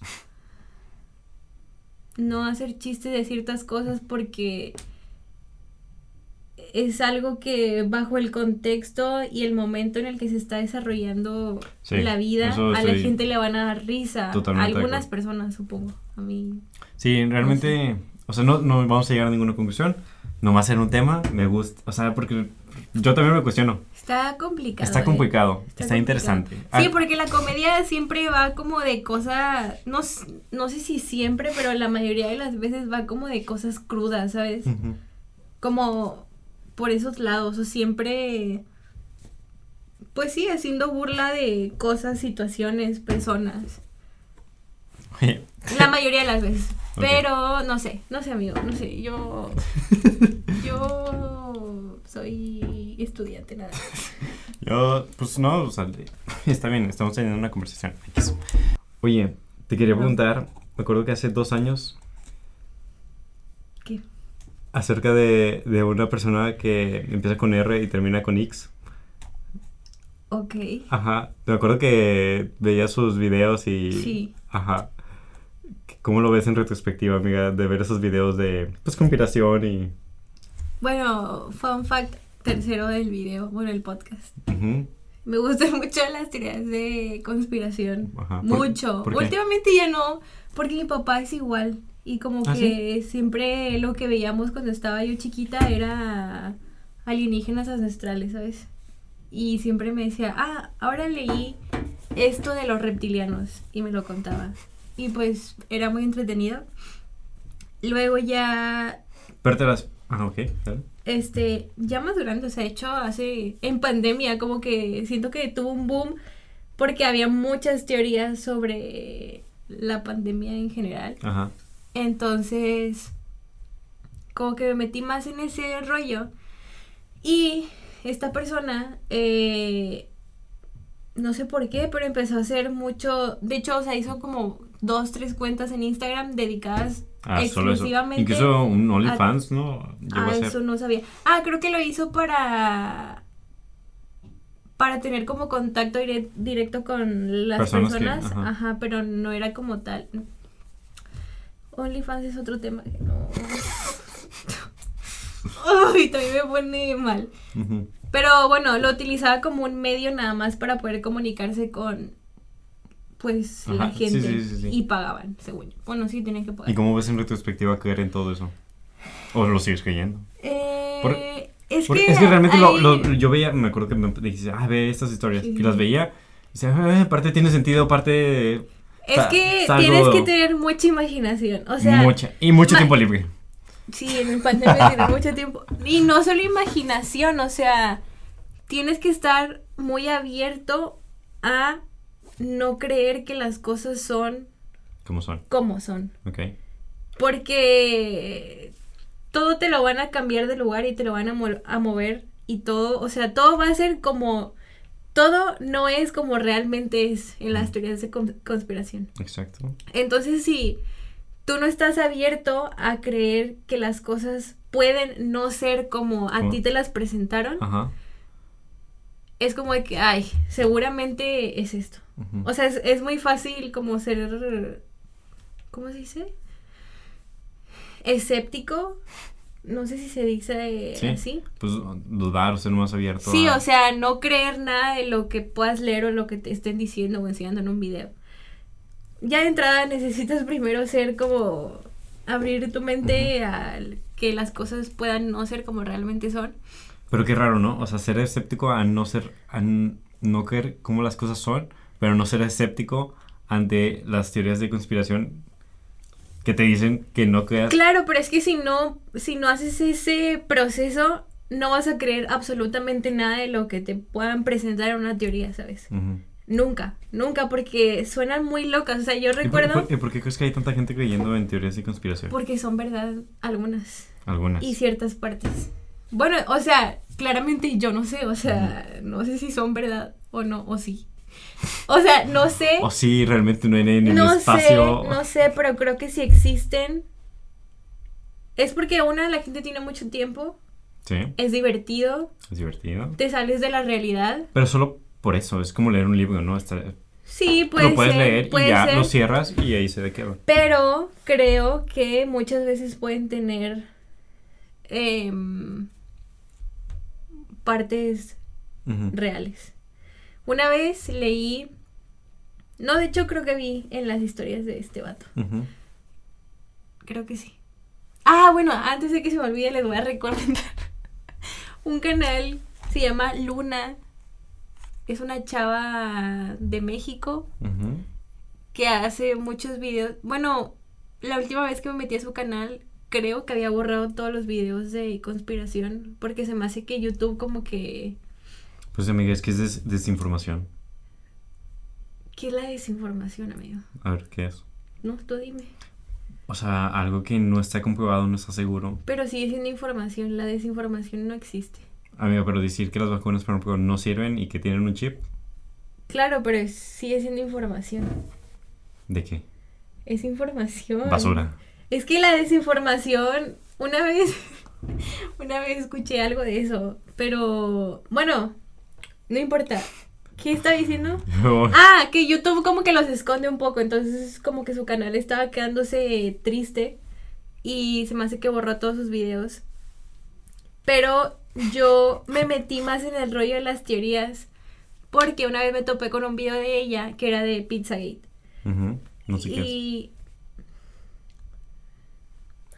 no hacer chistes de ciertas cosas porque es algo que bajo el contexto y el momento en el que se está desarrollando Sí, la vida, a la gente le van a dar risa. totalmente a algunas personas, supongo. A mí. Sí, realmente, o sea, no, no vamos a llegar a ninguna conclusión. Nomás en un tema, me gusta, o sea, porque yo también me cuestiono. Está complicado. Está ¿eh? complicado, está, complicado. interesante. Sí, Ah, porque la comedia siempre va como de cosas, no, no sé si siempre, pero la mayoría de las veces va como de cosas crudas, ¿sabes? Como por esos lados, o siempre, pues sí, haciendo burla de cosas, situaciones, personas. La mayoría de las veces. Pero no sé, no sé, amigo, no sé. Yo. Yo soy estudiante, nada. Yo, pues no, o sea, está bien, estamos teniendo una conversación. Oye, te quería preguntar, me acuerdo que hace dos años. Acerca de, de una persona que empieza con R y termina con X. Ok. Ajá, me acuerdo que veía sus videos y... Sí. Ajá. ¿Cómo lo ves en retrospectiva, amiga, de ver esos videos de, pues, conspiración y... Bueno, fun fact tercero del video, bueno, el podcast. Ujú. Me gustan mucho las teorías de conspiración. Ajá. ¿Por- Mucho. por? Últimamente ya no, porque mi papá es igual. Y como ¿Ah, que siempre lo que veíamos cuando estaba yo chiquita era alienígenas ancestrales, ¿sabes? Y siempre me decía, ah, ahora leí esto de los reptilianos. Y me lo contaba. Y pues era muy entretenido. Luego ya Pero las... Ah, ok. este, ya más grande, o sea, de hecho, hace, en pandemia, como que siento que tuvo un boom porque había muchas teorías sobre la pandemia en general. Ajá. Entonces, como que me metí más en ese rollo. Y esta persona, eh, no sé por qué, pero empezó a hacer mucho, de hecho, o sea, hizo como dos, tres cuentas en Instagram dedicadas Ah, solo eso. exclusivamente Incluso un OnlyFans, ¿no? Llegó Ah, a eso no sabía. Ah, creo que lo hizo para. Para tener como contacto dire- directo con las Personas personas. que- ajá. ajá. pero no era como tal. OnlyFans es otro tema que no. También me pone mal. Pero bueno, lo utilizaba como un medio nada más para poder comunicarse con. Pues la Ajá, gente. sí, sí, sí. Y pagaban, según yo. Bueno, sí, tenían que pagar. ¿Y cómo ves en retrospectiva creer en todo eso? ¿O lo sigues creyendo? Eh, Por- es, que es que realmente lo, hay- lo- yo veía, me acuerdo que me dijiste, ah, ve estas historias. Y las veía. Y decía, ah, parte tiene sentido, parte. Es que tienes que tener mucha imaginación. O sea, mucha. Y mucho tiempo libre. sí, en pandemia tienes mucho tiempo. Y no solo imaginación, o sea, tienes que estar muy abierto a no creer que las cosas son ¿Cómo son? como son. Ok. Porque todo te lo van a cambiar de lugar y te lo van a, mo- a mover y todo, o sea, todo va a ser como... Todo no es como realmente es en las teorías de con- conspiración. Exacto. Entonces, si tú no estás abierto a creer que las cosas pueden no ser como a ti te las presentaron, Ajá. es como de que, ay, seguramente es esto. O sea, es, es muy fácil como ser, ¿cómo se dice? Escéptico. No sé si se dice Sí. así. Pues dudar o ser más abierto. Sí, a- o sea, no creer nada de lo que puedas leer o lo que te estén diciendo o enseñando en un video. Ya de entrada necesitas primero ser como abrir tu mente a que las cosas puedan no ser como realmente son. Pero qué raro, ¿no? O sea, ser escéptico a no ser. a no creer cómo las cosas son, pero no ser escéptico ante las teorías de conspiración que te dicen que no creas. Claro, pero es que si no, si no haces ese proceso, no vas a creer absolutamente nada de lo que te puedan presentar en una teoría, ¿sabes? Nunca, nunca, porque suenan muy locas. O sea, yo ¿Y por, recuerdo por- y por qué crees que hay tanta gente creyendo en teorías de conspiración? porque son verdad algunas. Algunas. y ciertas partes. Bueno, o sea, claramente yo no sé, o sea, no sé si son verdad o no, o sí. O sea, no sé, O sí, realmente no hay en el no espacio. sé, no sé, pero creo que si existen, es porque una, la gente tiene mucho tiempo, Sí, es divertido, es divertido. te sales de la realidad. Pero solo por eso, es como leer un libro, ¿no? Sí, puede lo puedes ser, leer puede y ya ser, lo cierras y ahí se queda. pero creo que muchas veces pueden tener em, partes reales. Una vez leí, no, de hecho creo que vi en las historias de este vato, creo que sí. Ah, bueno, antes de que se me olvide les voy a recomendar un canal, se llama Luna, es una chava de México que hace muchos videos, bueno, la última vez que me metí a su canal creo que había borrado todos los videos de conspiración porque se me hace que YouTube como que... Pues amiga, es que es des- desinformación. ¿Qué es la desinformación, amigo? A ver, ¿qué es? No, tú dime. O sea, algo que no está comprobado, no está seguro. Pero sigue siendo información, la desinformación no existe. Amigo, pero decir que las vacunas, por ejemplo, no sirven y que tienen un chip, Claro, pero es- sigue siendo información. ¿de qué? Es información. Basura. Es que la desinformación, una vez, una vez escuché algo de eso, pero bueno, no importa. ¿Qué está diciendo? Ah, que YouTube como que los esconde un poco, entonces como que su canal estaba quedándose triste y se me hace que borró todos sus videos. Pero yo me metí más en el rollo de las teorías Porque una vez me topé con un video de ella que era de Pizzagate. Ujú. No sé qué es. y...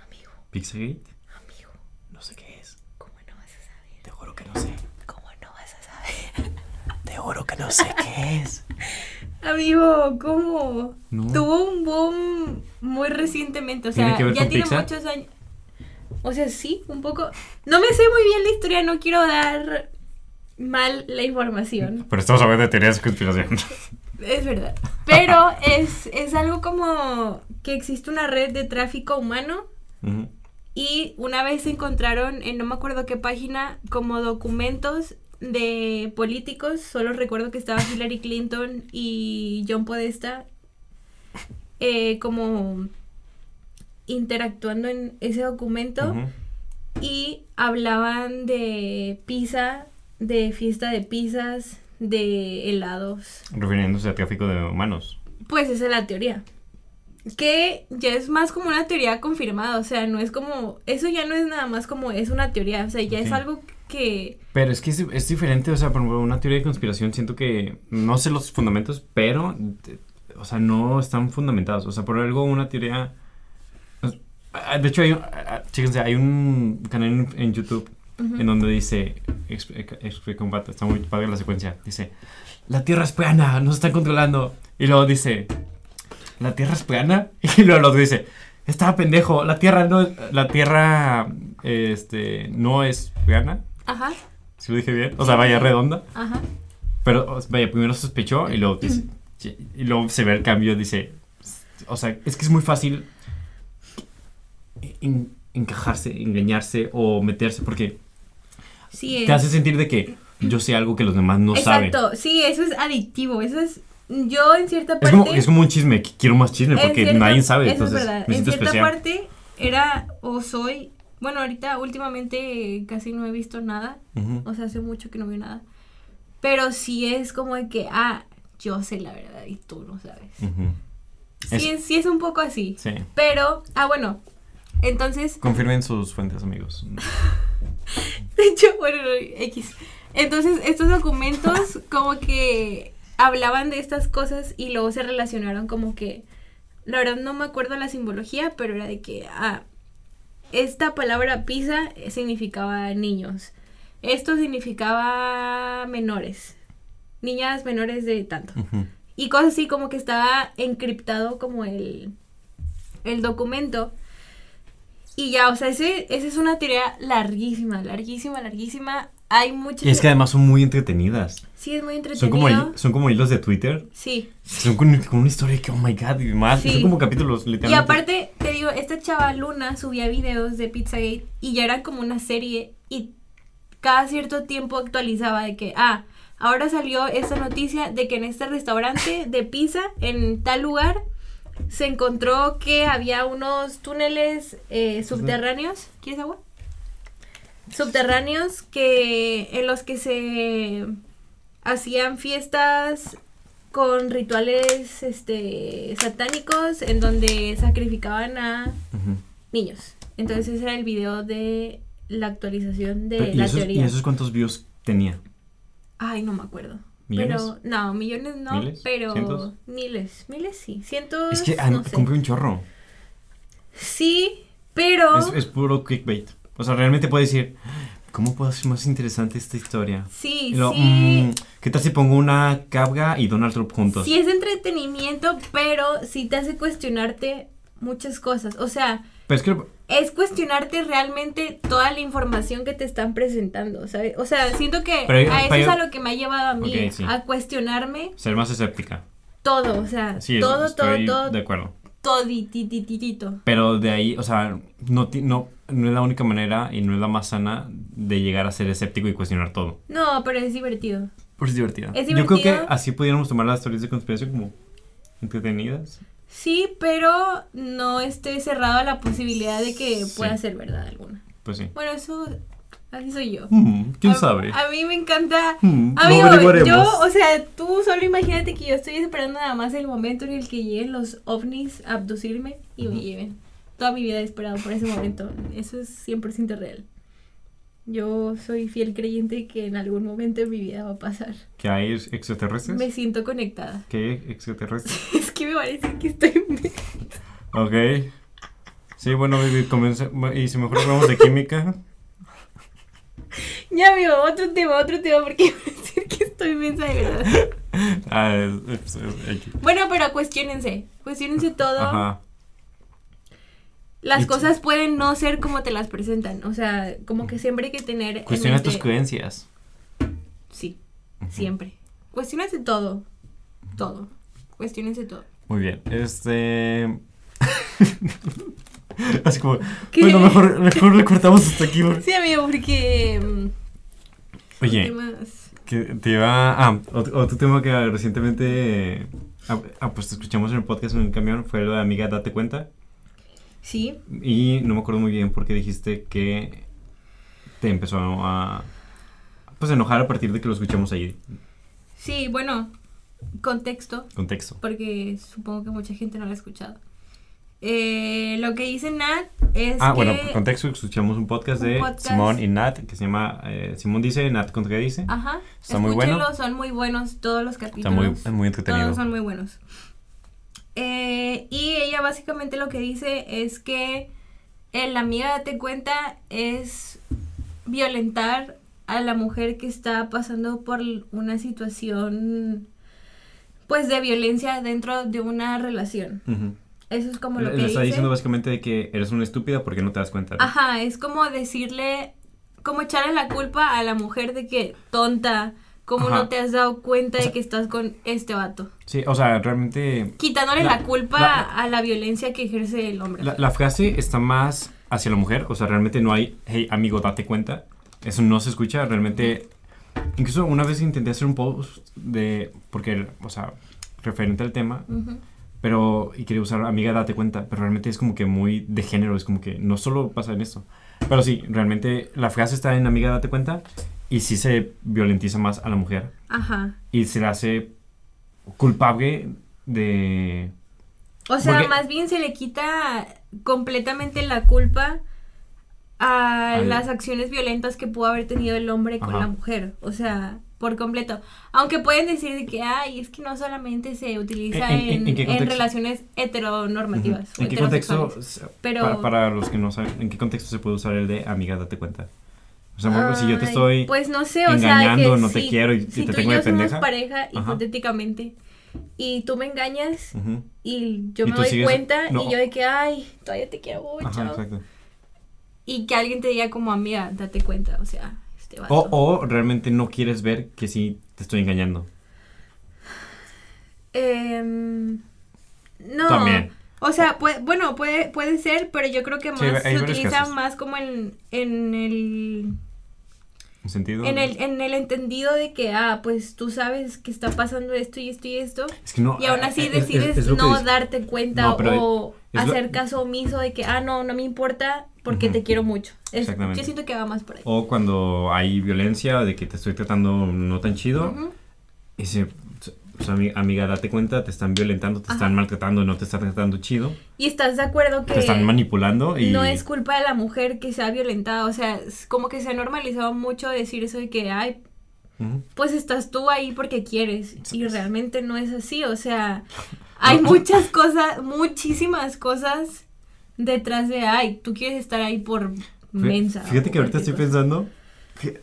Amigo, ¿Pizzagate? amigo, No sé qué es. ¿cómo no vas a saber? Te juro que no sé. ¿Cómo no vas a saber? Juro que no sé qué es. Amigo, ¿cómo? No. Tuvo un boom muy recientemente, o ¿Tiene sea, que ver ya con tiene Pixar? muchos años. O sea, sí, un poco. No me sé muy bien la historia, no quiero dar mal la información. Pero estamos hablando de teorías de conspiración. Es verdad. Pero es, es algo como que existe una red de tráfico humano y una vez se encontraron en no me acuerdo qué página como documentos de políticos, solo recuerdo que estaba Hillary Clinton y John Podesta eh, como interactuando en ese documento y hablaban de pizza, de fiesta de pizzas, de helados. Refiriéndose a tráfico de humanos. Pues esa es la teoría. Que ya es más como una teoría confirmada, o sea, no es como, eso ya no es nada más como es una teoría, o sea, ya es algo que, Pero es que es, es diferente, o sea, por una teoría de conspiración siento que no sé los fundamentos, pero, de- o sea, no están fundamentados. O sea, por algo una teoría... ah, De hecho, hay, un- ah, chéquense, hay un canal en, YouTube en donde dice, explica, un está muy padre la secuencia, dice, la Tierra es plana, nos están controlando. Y luego dice, la Tierra es plana. Y luego el otro dice, estaba pendejo, la Tierra no, la Tierra, este, no es plana. Ajá, Si lo dije bien. O sea, vaya redonda. ajá, Pero, vaya, primero sospechó y luego dice. Y luego se ve el cambio, dice. O sea, es que es muy fácil en- encajarse, engañarse o meterse porque sí te hace sentir de que yo sé algo que los demás no saben. Exacto, sí, eso es adictivo, eso es, yo en cierta parte... Es como, es como un chisme, quiero más chisme porque cierta- nadie sabe. Entonces, es verdad, me en cierta especial. parte era o soy, bueno, ahorita últimamente casi no he visto nada, o sea, hace mucho que no veo nada, pero sí es como de que, ah, yo sé la verdad y tú no sabes. Sí es, sí es un poco así. Sí. Pero, ah, bueno. Entonces, Confirmen sus fuentes, amigos. de hecho, bueno, no, X. Entonces, estos documentos como que hablaban de estas cosas y luego se relacionaron como que, la verdad no me acuerdo la simbología, pero era de que, ah, esta palabra pizza significaba niños. Esto significaba menores. Niñas menores de tanto. Y cosas así como que estaba encriptado como el, el documento. Y ya, o sea, ese, esa es una teoría larguísima, larguísima, larguísima. Hay muchas... Y es que además son muy entretenidas. Sí, es muy Son entretenido. como, hi- son como hilos de Twitter. Sí. Son con, con una historia que, oh my god, y más. Sí. Son como capítulos, Y literalmente. aparte, te digo, esta chava Luna subía videos de Pizzagate y ya era como una serie y cada cierto tiempo actualizaba de que, ah, ahora salió esta noticia de que en este restaurante de pizza, en tal lugar, se encontró que había unos túneles eh, subterráneos. ¿Quieres agua? Subterráneos que en los que se hacían fiestas con rituales este satánicos en donde sacrificaban a niños. Entonces ese era el video de la actualización de Pero, ¿y, la esos, teoría. ¿Y esos cuántos views tenía? Ay, no me acuerdo. ¿Millones? Pero, no, millones no, ¿Miles? pero ¿Cientos? miles, miles sí, cientos, Es que ah, no compré un chorro. Sí, pero Es, es puro clickbait. O sea, realmente puedes decir, ¿cómo puedo hacer más interesante esta historia? sí, luego, sí, mm, ¿Qué tal si pongo una cabga y Donald Trump juntos? sí es entretenimiento, pero sí te hace cuestionarte muchas cosas. O sea, Pero es que es cuestionarte realmente toda la información que te están presentando, ¿sabes? O sea, siento que Pero- a eso pero- es a lo que me ha llevado a mí, Ok, sí. a cuestionarme ser más escéptica. todo, o sea, Sí, todo, todo, todo, de acuerdo. Toditititito. Pero de ahí, o sea, no, no, no es la única manera y no es la más sana de llegar a ser escéptico y cuestionar todo. No, pero es divertido. Por es divertida. Es Yo creo que divertido. así pudiéramos tomar las teorías de conspiración como entretenidas. Sí, pero no esté cerrado a la posibilidad de que Sí. pueda ser verdad alguna. Pues sí. Bueno, eso, así soy yo. Mm, ¿Quién A- sabe? A mí me encanta. Mm, lo Amigo, averiguaremos. yo, o sea, tú solo imagínate que yo estoy esperando nada más el momento en el que lleguen los ovnis a abducirme y me lleven. Toda mi vida he esperado por ese momento. Eso es 100% real. Yo soy fiel creyente que en algún momento en mi vida va a pasar. ¿Que hay extraterrestres? Me siento conectada. ¿Qué extraterrestres? es que me parece que estoy... ok. Sí, bueno, baby, comencé, y si mejor hablamos de química. Ya veo, otro tema, otro tema, porque decir que estoy mensa de verdad. Ah, es, es, es, bueno, pero cuestionense, cuestionense todo. Ajá. Las cosas pueden no ser como te las presentan, o sea, como que siempre hay que tener... en Cuestiona tus creencias. Sí, siempre. Cuestionense todo, todo. Cuestionense todo. Muy bien. Este. Así como. ¿Qué? Bueno, mejor, mejor le cortamos hasta aquí. Sí, amigo, porque... mm, Oye, que te iba. Ah, otro, otro tema que recientemente. Ah, ah, pues escuchamos en el podcast en el camión fue lo de amiga, date cuenta. Sí, Y no me acuerdo muy bien porque dijiste que te empezó a. Pues enojar a partir de que lo escuchamos ahí. sí, bueno, contexto, Contexto. porque supongo que mucha gente no lo ha escuchado. Eh, lo que dice Nat es Ah, que... bueno, contexto, escuchamos un podcast Un de podcast. Simón y Nat que se llama eh, Simón dice, Nat contradice. Ajá, Está muy bueno. escúchenlo, son muy buenos todos los Está capítulos. muy, es muy entretenido. Todos son muy buenos. Eh, y ella básicamente lo que dice es que el amiga date cuenta es violentar a la mujer que está pasando por una situación pues de violencia dentro de una relación. Ujú. Eso es como lo que le está dice. diciendo básicamente de que eres una estúpida porque no te das cuenta. ¿no? Ajá, es como decirle, como echarle la culpa a la mujer de que tonta, como Ajá. no te has dado cuenta O de sea- que estás con este vato. Sí, o sea, realmente Quitándole La- la, culpa la- a la violencia que ejerce el hombre. la, la frase está más hacia la mujer, o sea, realmente no hay, hey, amigo, date cuenta. Eso no se escucha, realmente. Incluso una vez intenté hacer un post de, porque, o sea, referente al tema, Ujú. Pero, y quería usar amiga, date cuenta, pero realmente es como que muy de género, es como que no solo pasa en esto. Pero sí, realmente la frase está en amiga, date cuenta, y sí se violentiza más a la mujer. Ajá. y se le hace culpable de... O sea, Porque- más bien se le quita completamente la culpa a las acciones violentas que pudo haber tenido el hombre con Ajá. la mujer. O sea, por completo. Aunque pueden decir de que, ay, es que no solamente se utiliza ¿En- relaciones heteronormativas. o ¿En qué contexto. Pero- para, para los que no saben, en qué contexto se puede usar el de amiga, date cuenta? O sea, si yo te estoy... Pues no sé, o sea, de engañando, que no te si- quiero y- y si te tú tengo y de yo somos pendeja. pareja, Ajá. hipotéticamente, y tú me engañas y yo Y me doy sigues- cuenta no. y yo de que, ay, todavía te quiero mucho. Ajá, exacto. Y que alguien te diga como amiga, date cuenta, o sea, este vato. O, o realmente no quieres ver que sí te estoy engañando. Em, no. También. O sea, puede, bueno, puede, puede ser, pero yo creo que más Sí, se utiliza más como en, en el ¿En sentido? en el en el entendido de que ah, pues tú sabes que está pasando esto y esto y esto Es que no... y aún ah, así es- decides es no darte cuenta No, o lo- hacer caso omiso de que ah, no, no me importa porque te quiero mucho. Exactamente. yo siento que va más por ahí. O cuando hay violencia de que te estoy tratando no tan chido. Y se, ami- amiga, date cuenta, te están violentando, te Ajá. están maltratando, no te están tratando chido, Y estás de acuerdo que te están manipulando y... no es culpa de la mujer que sea violentada, o sea, es como que se ha normalizado mucho decir eso de que, ay, pues estás tú ahí porque quieres, y realmente no es así, o sea, hay muchas cosas, muchísimas cosas detrás de, ay, tú quieres estar ahí por mensa. Fíjate que ahorita estoy cosa. pensando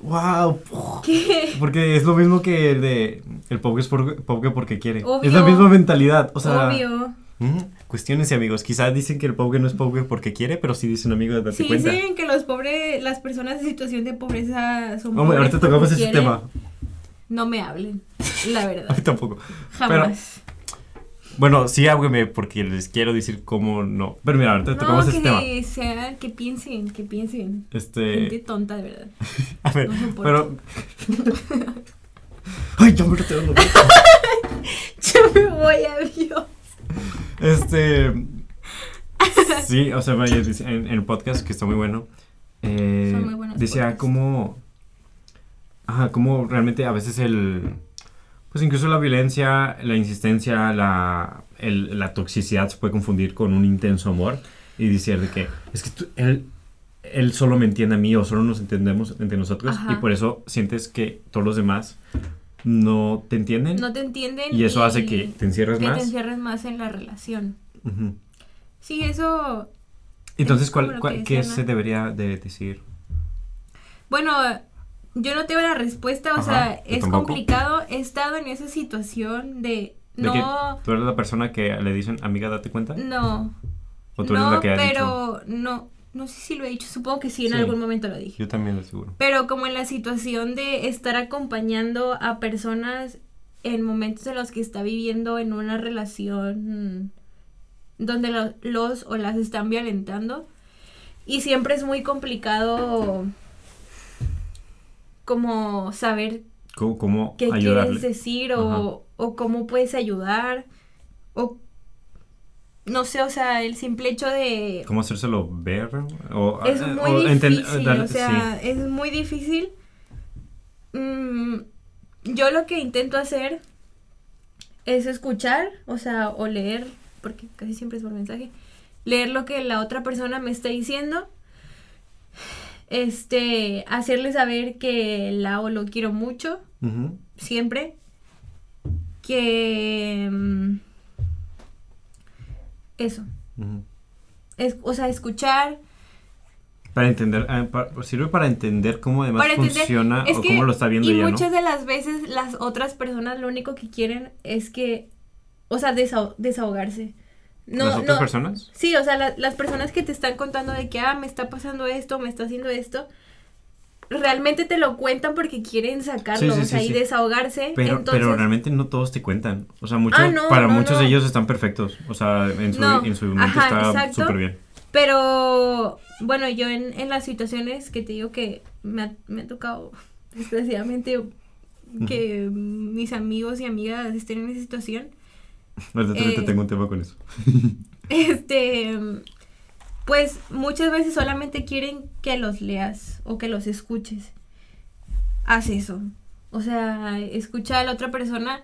wow, ¿Qué? porque es lo mismo que el de el pobre es por- pobre porque quiere. Obvio. Es la misma mentalidad, o sea, Obvio. ujú. cuestiones amigos, quizás dicen que el pobre no es pobre porque quiere, pero sí dicen amigo, date Sí, cuenta. dicen que los pobres, las personas en situación de pobreza son Hombre, pobres ahorita tocamos ese quieren. tema. No me hablen, la A verdad. mí tampoco. Jamás. Bueno, sí hábleme porque les quiero decir cómo no. Pero mira, ahorita tocamos No, ese tema. que sea, que piensen, que piensen. Gente Este, tonta, de verdad. a ver, no pero Ay, ya me lo tengo. Yo me voy a Dios. Este. Sí, o sea, vaya, dice- en, en el podcast que está muy bueno. eh, Son muy buenos decía podcasts. cómo. Ajá, cómo realmente a veces el. Pues incluso la violencia, la insistencia, la, el- la toxicidad se puede confundir con un intenso amor. Y decir de que. Es que tú- él. él solo me entiende a mí o solo nos entendemos entre nosotros y por eso sientes que todos los demás no te entienden No te entienden. y eso hace que te encierres que más. te encierres más en la relación. Sí, eso. Entonces, Es como ¿cuál, lo cuál- que ¿qué se debería de decir? Bueno, yo no tengo la respuesta, o Ajá, sea, es tampoco. complicado. He estado en esa situación de. ¿De No. que tú eres la persona que le dicen, amiga, date cuenta? No. ¿O tú eres no, la que ha dicho? pero no. No sé si lo he dicho. Supongo que sí, en Sí. algún momento lo dije. Yo también lo seguro. Pero como en la situación de estar acompañando a personas en momentos en los que está viviendo en una relación donde lo- los o las están violentando. Y siempre es muy complicado como saber ¿Cómo, cómo qué ayudarle? quieres decir o, o cómo puedes ayudar. O no sé, o sea, el simple hecho de ¿Cómo hacérselo ver? O, es eh, muy o difícil, dar- o sea, es muy difícil. Mm, yo lo que intento hacer es escuchar, o sea, o leer, porque casi siempre es por mensaje, leer lo que la otra persona me está diciendo, este, hacerle saber que la o lo quiero mucho, siempre, que... mm, eso, es, o sea, escuchar, Para entender, ah, sirve para entender cómo además entender. funciona o que- cómo lo está viendo y ella, muchas ¿no? de las veces las otras personas lo único que quieren es que, o sea, desaho- desahogarse. No, ¿Las otras no- personas? Sí, o sea, la- las personas que te están contando de que, ah, me está pasando esto, me está haciendo esto, realmente te lo cuentan porque quieren sacarlo, Sí, sí, o sea, sí, y desahogarse. Pero, Entonces, pero realmente no todos te cuentan. O sea, muchos, Ah, no, para no, muchos de ellos están perfectos. O sea, en su, en su mente ajá, está súper bien. Pero, bueno, yo en, en las situaciones que te digo que me ha, me ha tocado, desgraciadamente, que mis amigos y amigas estén en esa situación, Verdaderamente Eh, tengo un tema con eso. este, pues muchas veces solamente quieren que los leas o que los escuches. Haz eso. O sea, escucha a la otra persona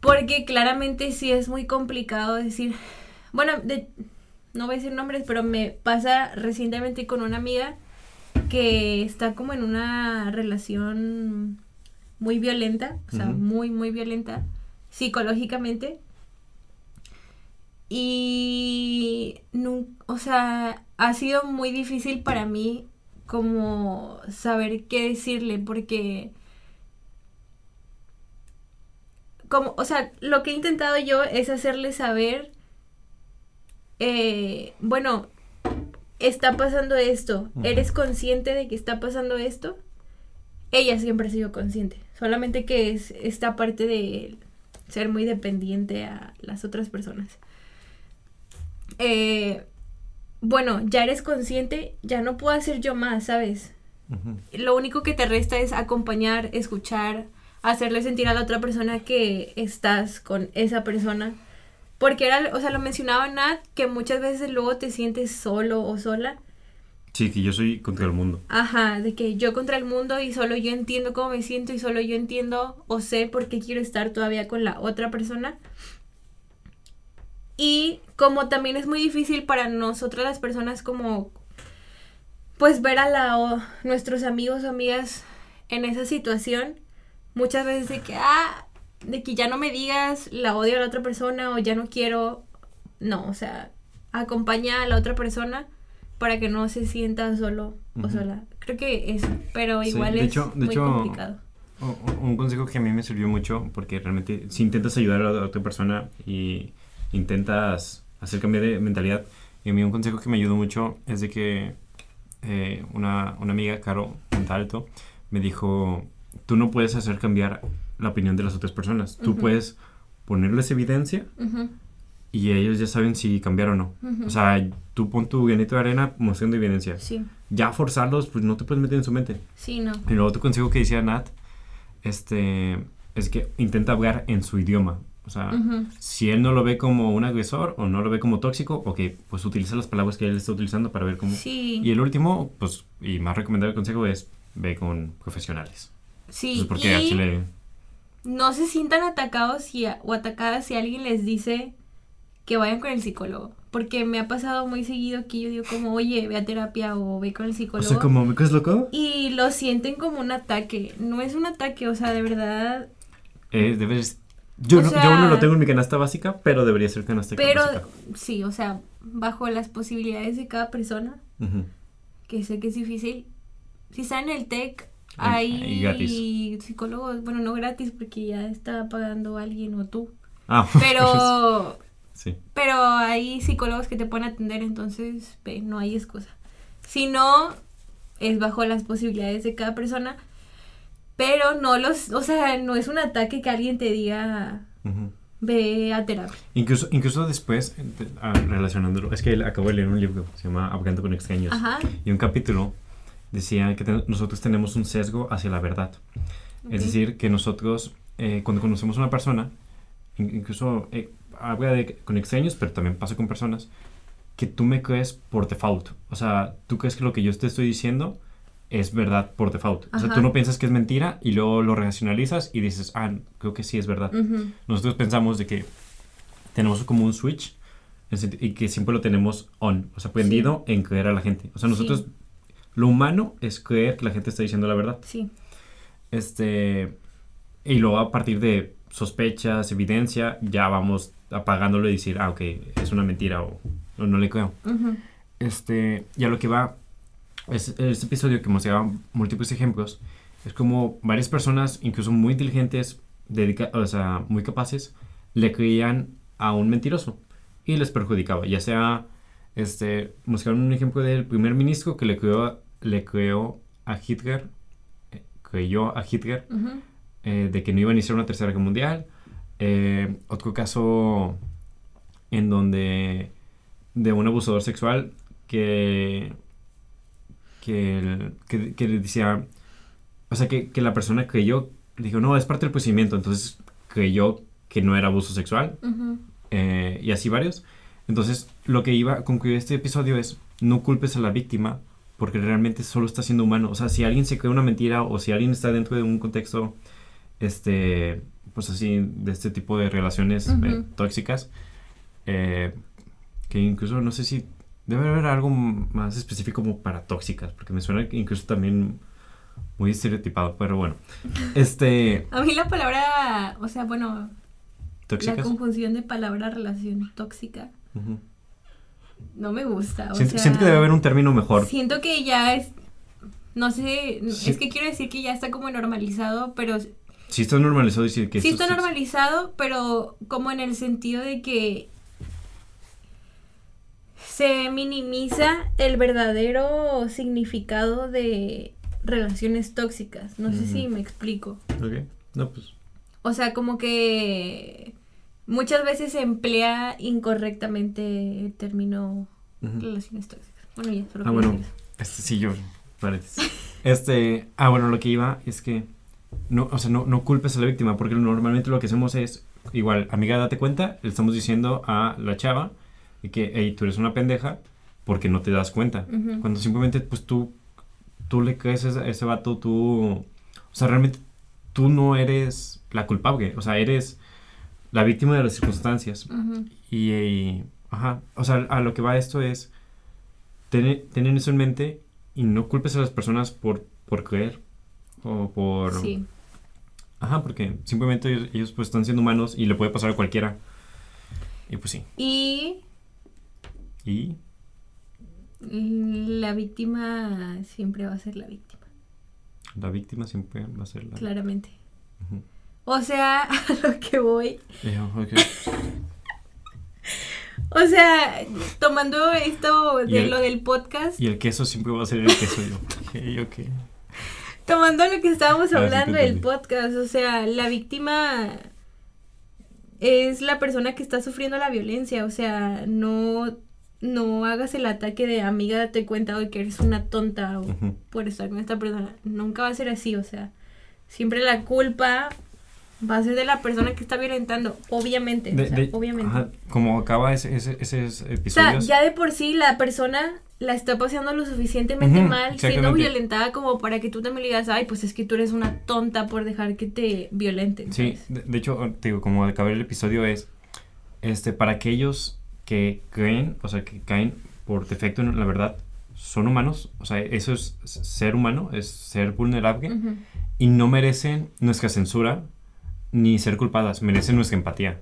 porque claramente sí es muy complicado decir, bueno, de- no voy a decir nombres, pero me pasa recientemente con una amiga que está como en una relación muy violenta, o sea, muy, muy violenta psicológicamente. Y, o sea, ha sido muy difícil para mí como saber qué decirle porque como, o sea, lo que he intentado yo es hacerle saber, eh, bueno, está pasando esto. ¿eres consciente de que está pasando esto? Ella siempre ha sido consciente, solamente que es esta parte de ser muy dependiente a las otras personas. Eh, bueno, ya eres consciente, ya no puedo hacer yo más, ¿sabes? Lo único que te resta es acompañar, escuchar, hacerle sentir a la otra persona que estás con esa persona. Porque era, o sea, lo mencionaba Nat, que muchas veces luego te sientes solo o sola. Sí, que yo soy contra el mundo. Ajá, de que yo contra el mundo y solo yo entiendo cómo me siento y solo yo entiendo o sé por qué quiero estar todavía con la otra persona. Y como también es muy difícil para nosotras las personas como pues ver a la o nuestros amigos o amigas en esa situación, muchas veces de que ah, de que ya no me digas la odio a la otra persona o ya no quiero, no, o sea, acompaña a la otra persona para que no se sienta solo o sola. Creo que eso, pero Sí, igual de es hecho- de muy hecho, complicado. Un consejo que a mí me sirvió mucho, porque realmente si intentas ayudar a la otra persona y intentas hacer cambiar de mentalidad, y a mí un consejo que me ayudó mucho es de que eh, una, una amiga, Caro Montalto, me dijo, tú no puedes hacer cambiar la opinión de las otras personas, tú Ujú. puedes ponerles evidencia Ujú, y ellos ya saben si cambiar o no. ujú. O sea, tú pon tu granito de arena mostrando evidencia. sí, Ya forzarlos, pues no te puedes meter en su mente. sí, no. Y luego otro consejo que decía Nat, este, es que intenta hablar en su idioma. O sea, si él no lo ve como un agresor o no lo ve como tóxico, ok, pues utiliza las palabras que él está utilizando para ver cómo... Sí, Y el último, pues, y más recomendable consejo es, ve con profesionales. sí. Pues porque y- Chile... no se sientan atacados si, o atacadas si alguien les dice que vayan con el psicólogo. Porque me ha pasado muy seguido que yo digo como, oye, ve a terapia o ve con el O psicólogo. sea, como, ¿me loco? Y lo sienten como un ataque. No es un ataque, o sea, de verdad. Eh, debes... Yo, no, sea- yo no lo tengo en mi canasta básica, pero debería ser canasta Pero básica. sí, o sea, bajo las posibilidades de cada persona, que sé que es difícil. Si está en el TEC, Hay- psicólogos, bueno, no gratis porque ya está pagando alguien o tú. Ah, Pero, sí. pero hay psicólogos que te pueden atender, entonces ve, no hay excusa. Si no, es bajo las posibilidades de cada persona. Pero no los, o sea, no es un ataque que alguien te diga, Ujú. ve a terapia. Incluso, incluso después, ah, relacionándolo, es que acabo de leer un libro, se llama Hablando con extraños. Ajá. Y un capítulo decía que te- nosotros tenemos un sesgo hacia la verdad. Es Ok. decir, que nosotros, eh, cuando conocemos a una persona, in- incluso eh, habla de, con extraños, pero también pasa con personas, que tú me crees por default. O sea, tú crees que lo que yo te estoy diciendo es verdad por default. O sea, tú no piensas que es mentira y luego lo racionalizas y dices, ah, creo que sí es verdad. Nosotros pensamos de que tenemos como un switch y que siempre lo tenemos on, o sea, prendido en creer a la gente. O sea, nosotros, Sí. lo humano es creer que la gente está diciendo la verdad. Sí. Este, y luego a partir de sospechas, evidencia, ya vamos apagándolo y decir, ah, ok, es una mentira o, o no le creo. Ujú. Este, y a lo que va, es, este episodio que mostraba múltiples ejemplos, es como varias personas, incluso muy inteligentes, dedica, o sea, muy capaces, le creían a un mentiroso y les perjudicaba, ya sea, este, mostraron un ejemplo del primer ministro que le creó, le creó a Hitler, eh, creyó a Hitler eh, de que no iba a iniciar una tercera guerra mundial. Eh, otro caso en donde de un abusador sexual que que, el- que, que le decía, o sea, que, que la persona creyó, dijo, no, es parte del procedimiento, entonces creyó que no era abuso sexual Ujú. eh, y así varios. Entonces, lo que iba a concluir este episodio es, no culpes a la víctima porque realmente solo está siendo humano. O sea, si alguien se cree una mentira o si alguien está dentro de un contexto, este, pues así, de este tipo de relaciones Ujú. eh, tóxicas, eh, que incluso no sé si debe haber algo más específico como para tóxicas, porque me suena incluso también muy estereotipado, pero bueno, este, A mí la palabra, o sea, bueno, la tóxicas. confusión de palabra relación tóxica no me gusta. O Siento, sea, siento que debe haber un término mejor. Siento que ya es, no sé, Sí. es que quiero decir que ya está como normalizado, pero Sí está normalizado decir que sí está es- normalizado, pero como en el sentido de que se minimiza el verdadero significado de relaciones tóxicas. No sé si me explico. Ok. No, pues. O sea, como que muchas veces se emplea incorrectamente el término relaciones tóxicas. Bueno, ya, solo Ah, bueno. Este sí, yo. paréntesis. Este. Ah, bueno, lo que iba es que. No, o sea, no, no culpes a la víctima, porque normalmente lo que hacemos es. Igual, amiga, date cuenta, le estamos diciendo a la chava y que, hey, tú eres una pendeja porque no te das cuenta. Ujú. Cuando simplemente, pues tú. Tú le crees a ese, vato, tú. O sea, realmente tú no eres la culpable. O sea, eres la víctima de las circunstancias. Ujú. Y, eh, ajá, o sea, a lo que va esto es tener, tener eso en mente y no culpes a las personas por, por creer o por... Sí. Ajá, porque simplemente ellos, ellos, pues están siendo humanos y le puede pasar a cualquiera. Y pues sí. Y Y... la víctima siempre va a ser la víctima, La víctima siempre va a ser la... claramente. O sea, a lo que voy. O sea, tomando esto de el- lo del podcast, Y el queso siempre va a ser el queso yo. Ok, ok. tomando lo que estábamos Ah, sí hablando del podcast, o sea, la víctima es la persona que está sufriendo la violencia, o sea, no no hagas el ataque de amiga, date cuenta de que eres una tonta o por estar con esta persona. Nunca va a ser así, o sea, siempre la culpa va a ser de la persona que está violentando, obviamente, De- o sea, de- obviamente. ajá, como acaba ese, ese, esos O sea, ya de por sí la persona la está pasando lo suficientemente mal, siendo violentada como para que tú también le digas, ay, pues es que tú eres una tonta por dejar que te violenten. Sí, de, de hecho, te digo, como de acabar el episodio es, este, para aquellos que creen, o sea, que caen por defecto en la verdad, son humanos, o sea, eso es ser humano, es ser vulnerable y no merecen nuestra censura ni ser culpadas, merecen nuestra empatía.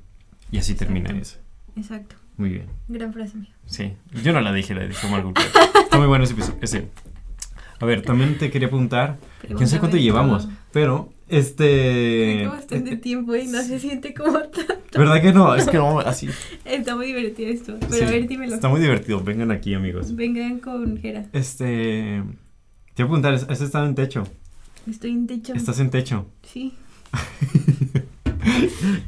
Y así termina Exacto. eso. Exacto. Muy bien. Gran frase mía. Sí, yo no la dije, la dijo Margot. Está muy bueno ese episodio. ese. A ver, también te quería preguntar, quién sabe cuánto llevamos, pero este... Tengo bastante tiempo y no se siente como tanto. ¿Verdad que no? Es que no, así. Está muy divertido esto. Pero Sí, a ver, dímelo. Está muy divertido, vengan aquí amigos. Vengan con Jera. Este... Te voy a preguntar, ¿has estado en techo? Estoy en techo. ¿Estás en techo? Sí.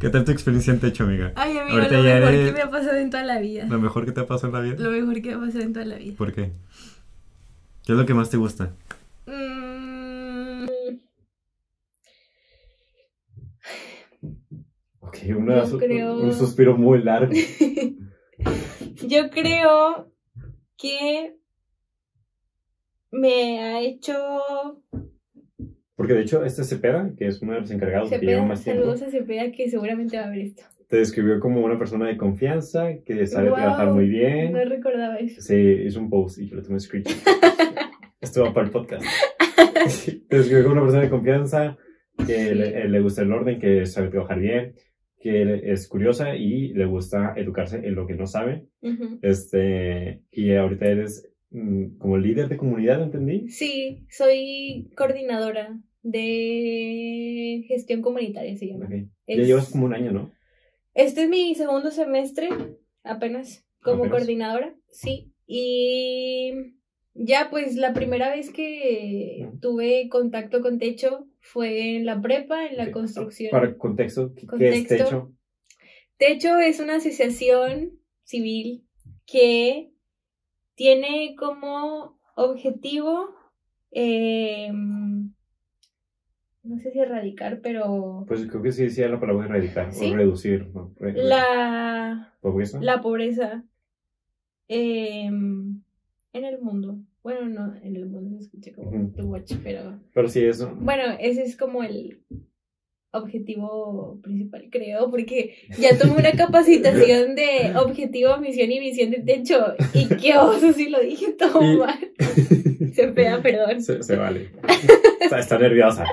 ¿Qué tal tu experiencia en techo, amiga? Ay, amigo, Ahorita lo mejor eres- que me ha pasado en toda la vida. ¿Lo mejor que te ha pasado en la vida? Lo mejor que me ha pasado en toda la vida. ¿Por qué? ¿Qué es lo que más te gusta? Mm, Ok, una- Yo creo- un suspiro muy largo. Yo creo que me ha hecho Porque de hecho, este Cepeda, que es uno de los encargados que lleva más tiempo, saludos a Cepeda que seguramente va a ver esto. te describió como una persona de confianza, que sabe trabajar muy bien. No recordaba eso. Sí, hizo un post y yo le tomé screenshot. Esto va para el podcast. Te describió como una persona de confianza, que Sí. le, eh, le gusta el orden, que sabe trabajar bien, que es curiosa y le gusta educarse en lo que no sabe. Este, y ahorita eres mm, como líder de comunidad, ¿entendí? Sí, soy coordinadora de gestión comunitaria, se llama. Ya llevas como un año, ¿no? Este es mi segundo semestre, apenas, como Apenas. coordinadora, sí. Y ya, pues la primera vez que tuve contacto con techo fue en la prepa, en la Ok. construcción. Para contexto, ¿qué es techo? Techo es una asociación civil que tiene como objetivo, eh, no sé si erradicar, pero Pues creo que sí decía la palabra erradicar ¿Sí? o reducir. ¿no? Re- la, ¿Pobreza? la pobreza eh, en el mundo. Bueno, no, en el mundo se escucha como Ujú. too much, pero Pero sí, eso. bueno, ese es como el objetivo principal, creo, porque ya tomé una capacitación de objetivo, misión y visión de techo. Y qué oso si lo dije todo Y- mal. Se pega, perdón. Se, se vale. está, está nerviosa.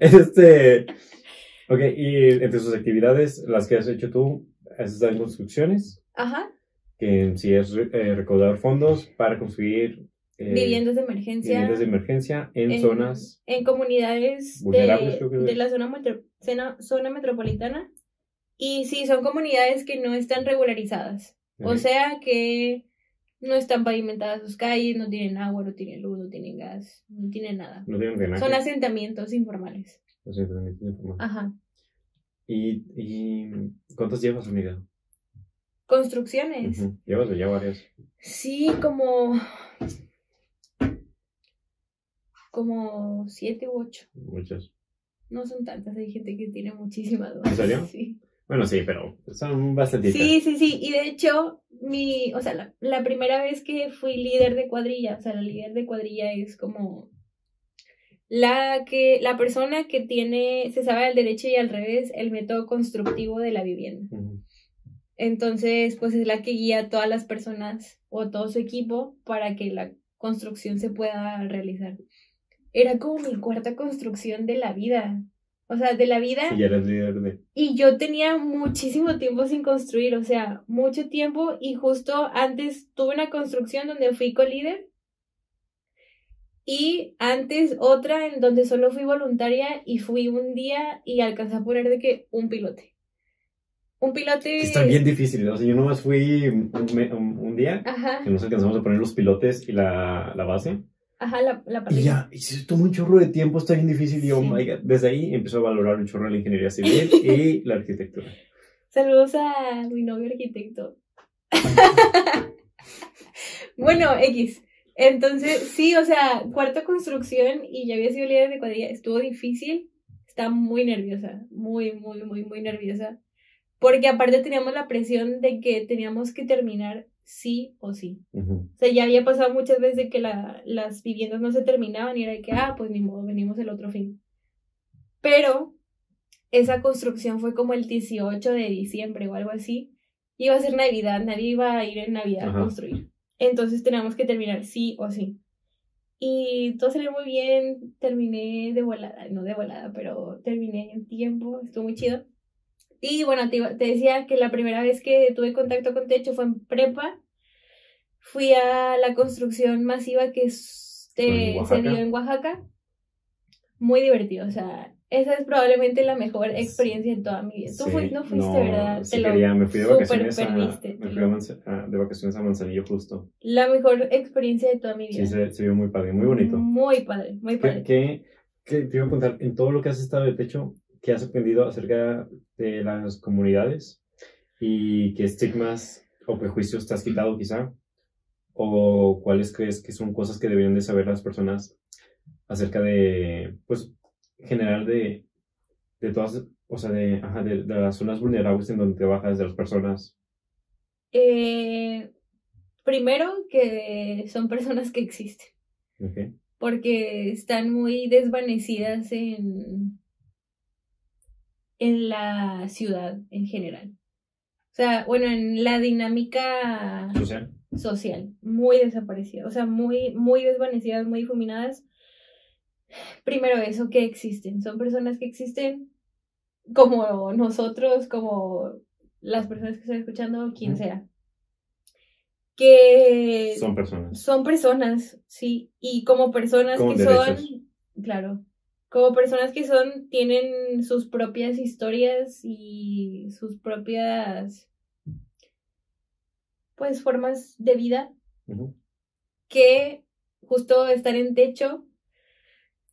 Este. Ok, y entre sus actividades, las que has hecho tú, has estado en construcciones, Ajá. Que en sí es eh, recaudar fondos para construir eh, Viviendas de emergencia. viviendas de emergencia en, en- zonas. En comunidades Vulnerables, de, de la zona, metro- zona, zona metropolitana. Y sí, son comunidades que no están regularizadas. O sea que no están pavimentadas sus calles, no tienen agua, no tienen luz, no tienen gas, no tienen nada. No tienen drenaje. Son asentamientos informales. Tienen forma. Ajá. ¿Y, ¿Y cuántos llevas, amiga? Construcciones. Ujú, Llevas ya varias. Sí, como. Como siete u ocho. Muchas. No son tantas, hay gente que tiene muchísimas. ¿En serio? Sí. Bueno, sí, pero son bastantitas. Sí, sí, sí. Y de hecho, mi, o sea, la, la primera vez que fui líder de cuadrilla, o sea, la líder de cuadrilla es como la que, la persona que tiene, se sabe al derecho y al revés, el método constructivo de la vivienda. Ujú. Entonces, pues es la que guía a todas las personas o todo su equipo para que la construcción se pueda realizar. Era como mi cuarta construcción de la vida. O sea, de la vida. Y ya eres líder de. Y yo tenía muchísimo tiempo sin construir, o sea, mucho tiempo. Y justo antes tuve una construcción donde fui co-líder. Y antes otra en donde solo fui voluntaria y fui un día y alcancé a poner de que un pilote. Un pilote. Está bien difícil. O sea, yo nomás fui un, me- un- un día Ajá, que nos alcanzamos a poner los pilotes y la, la base. ajá, la, la Y ya, y se tomó un chorro de tiempo, está bien difícil. Y yo, Sí. my God. Desde ahí empezó a valorar un chorro la ingeniería civil y la arquitectura. Saludos a mi novio arquitecto. bueno, X. Entonces, sí, o sea, cuarta construcción y ya había sido líder de cuadrilla. Estuvo difícil. Estaba muy nerviosa. Muy, muy, muy, muy nerviosa. Porque aparte teníamos la presión de que teníamos que terminar sí o sí. Ujú. O sea, ya había pasado muchas veces de que la- las viviendas no se terminaban y era de que, ah, pues ni modo, venimos el otro fin. Pero esa construcción fue como el 18 de diciembre o algo así. iba a ser Navidad, nadie iba a ir en Navidad Ajá. a construir. Entonces teníamos que terminar sí o sí. Y todo salió muy bien, terminé de volada, no de volada, pero terminé en tiempo, estuvo muy chido. Y bueno, te, te decía que la primera vez que tuve contacto con techo fue en prepa. Fui a la construcción masiva que s- ¿En te- se Oaxaca? dio en Oaxaca. Muy divertido, o sea, esa es probablemente la mejor experiencia de toda mi vida. Tú Sí, fui- no fuiste, no, ¿verdad? sí quería, me fui de vacaciones, a, perdiste, me te fui lo- a de vacaciones a Manzanillo justo. La mejor experiencia de toda mi vida. Sí, se, se vio muy padre, muy bonito. Muy padre, muy ¿Qué, padre. qué, qué- te iba a preguntar, en todo lo que has estado de techo, ¿qué has aprendido acerca de las comunidades? ¿Y qué estigmas o prejuicios te has quitado quizá? ¿O cuáles crees que son cosas que deberían de saber las personas acerca de, pues, en general de, de todas, o sea, de, ajá, de, de las zonas vulnerables en donde trabajas, de las personas? Eh, primero que son personas que existen, porque están muy desvanecidas en, en la ciudad en general. O sea, bueno, en la dinámica Social. social, muy desaparecidas, o sea, muy, muy desvanecidas, muy difuminadas. Primero eso, que existen, son personas que existen como nosotros, como las personas que están escuchando, quien sea. Que Son personas. son personas, sí, y como personas Con que derechos. son, claro, como personas que son, tienen sus propias historias y sus propias, pues, formas de vida que justo estar en techo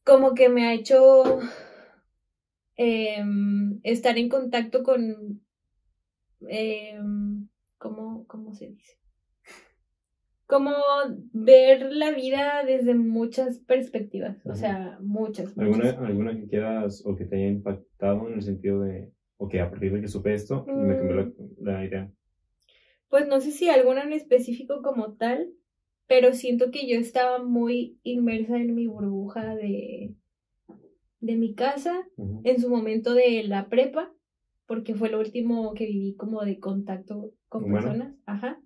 como que me ha hecho em, estar en contacto con em, ¿cómo, cómo se dice? Como ver la vida desde muchas perspectivas, o sea, muchas. ¿Alguna, muchas. ¿Alguna que quieras o que te haya impactado en el sentido de, ok, a partir de que supe esto, me cambió la, la idea? Pues no sé si alguna en específico como tal, pero siento que yo estaba muy inmersa en mi burbuja de, de mi casa en su momento de la prepa, porque fue lo último que viví como de contacto con personas. Ajá.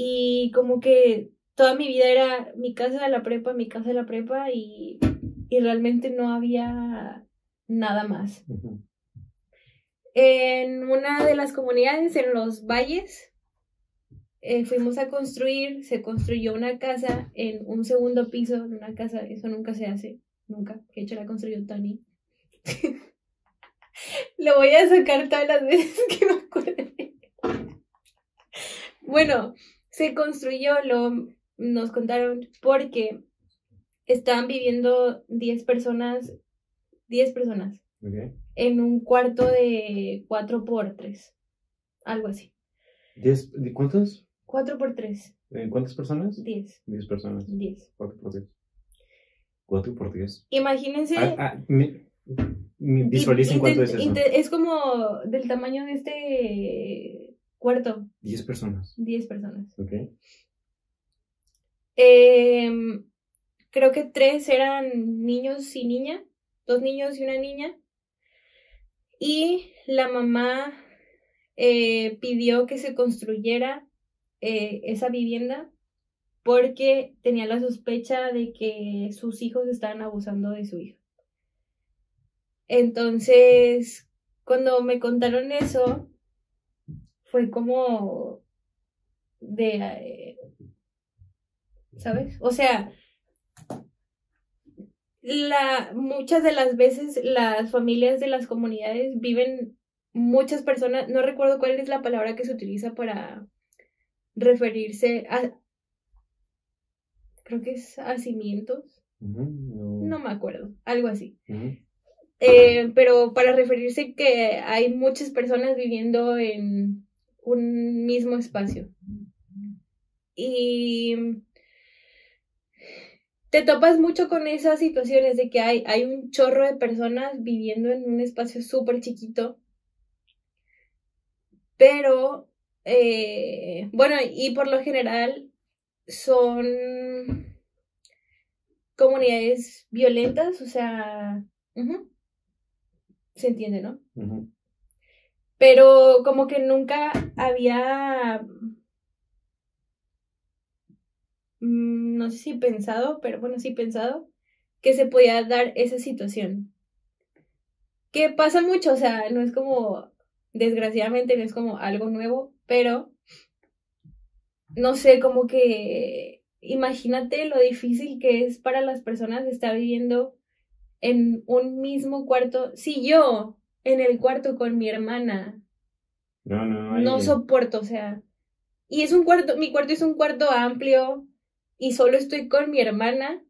Y como que toda mi vida era mi casa, la prepa, mi casa, la prepa, y, y realmente no había nada más. En una de las comunidades, en los valles, eh, fuimos a construir, se construyó una casa en un segundo piso de una casa, eso nunca se hace, nunca, que de hecho la construyó Tony. Lo voy a sacar todas las veces que me acuerde. bueno, se construyó, lo nos contaron, porque estaban viviendo 10 personas, 10 personas Ok. en un cuarto de 4 por 3 algo así. Diez- ¿de ¿Cuántos? 4 por 3 ¿En cuántas personas? 10, Diez personas. 10. Cuatro por diez. Cuatro por diez. Imagínense. Ah, ah, me- me- visualicen cuánto es eso. Es como del tamaño de este cuarto, Diez personas. 10 personas. Ok. Em, creo que tres eran niños y niña, dos niños y una niña. Y la mamá eh, pidió que se construyera eh, esa vivienda porque tenía la sospecha de que sus hijos estaban abusando de su hija. Entonces, cuando me contaron eso, fue como de, eh, ¿sabes? O sea, la, muchas de las veces las familias de las comunidades viven muchas personas, no recuerdo cuál es la palabra que se utiliza para referirse a, creo que es a cimientos, Ujú, no. no me acuerdo, algo así. Eh, pero para referirse que hay muchas personas viviendo en un mismo espacio. Y te topas mucho con esas situaciones de que hay, hay un chorro de personas viviendo en un espacio súper chiquito. Pero, eh, bueno, y por lo general son comunidades violentas, o sea, se entiende, ¿no? Pero como que nunca había, mm, no sé si pensado, pero bueno, sí pensado, que se podía dar esa situación. Que pasa mucho, o sea, no es como, desgraciadamente no es como algo nuevo, pero no sé, como que imagínate lo difícil que es para las personas estar viviendo en un mismo cuarto. Si yo en el cuarto con mi hermana No, no, no hay- soporto, o sea, y es un cuarto, mi cuarto es un cuarto amplio y solo estoy con mi hermana.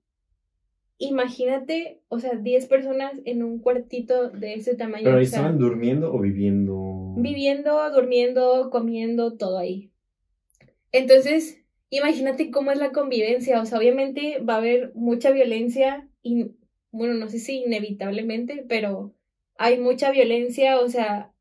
Imagínate, o sea, 10 personas en un cuartito de ese tamaño. Pero ahí o sea, estaban durmiendo o viviendo. viviendo, durmiendo, comiendo, todo ahí. Entonces, imagínate cómo es la convivencia. O sea, obviamente va a haber mucha violencia y, bueno, no sé si inevitablemente, pero hay mucha violencia, o sea,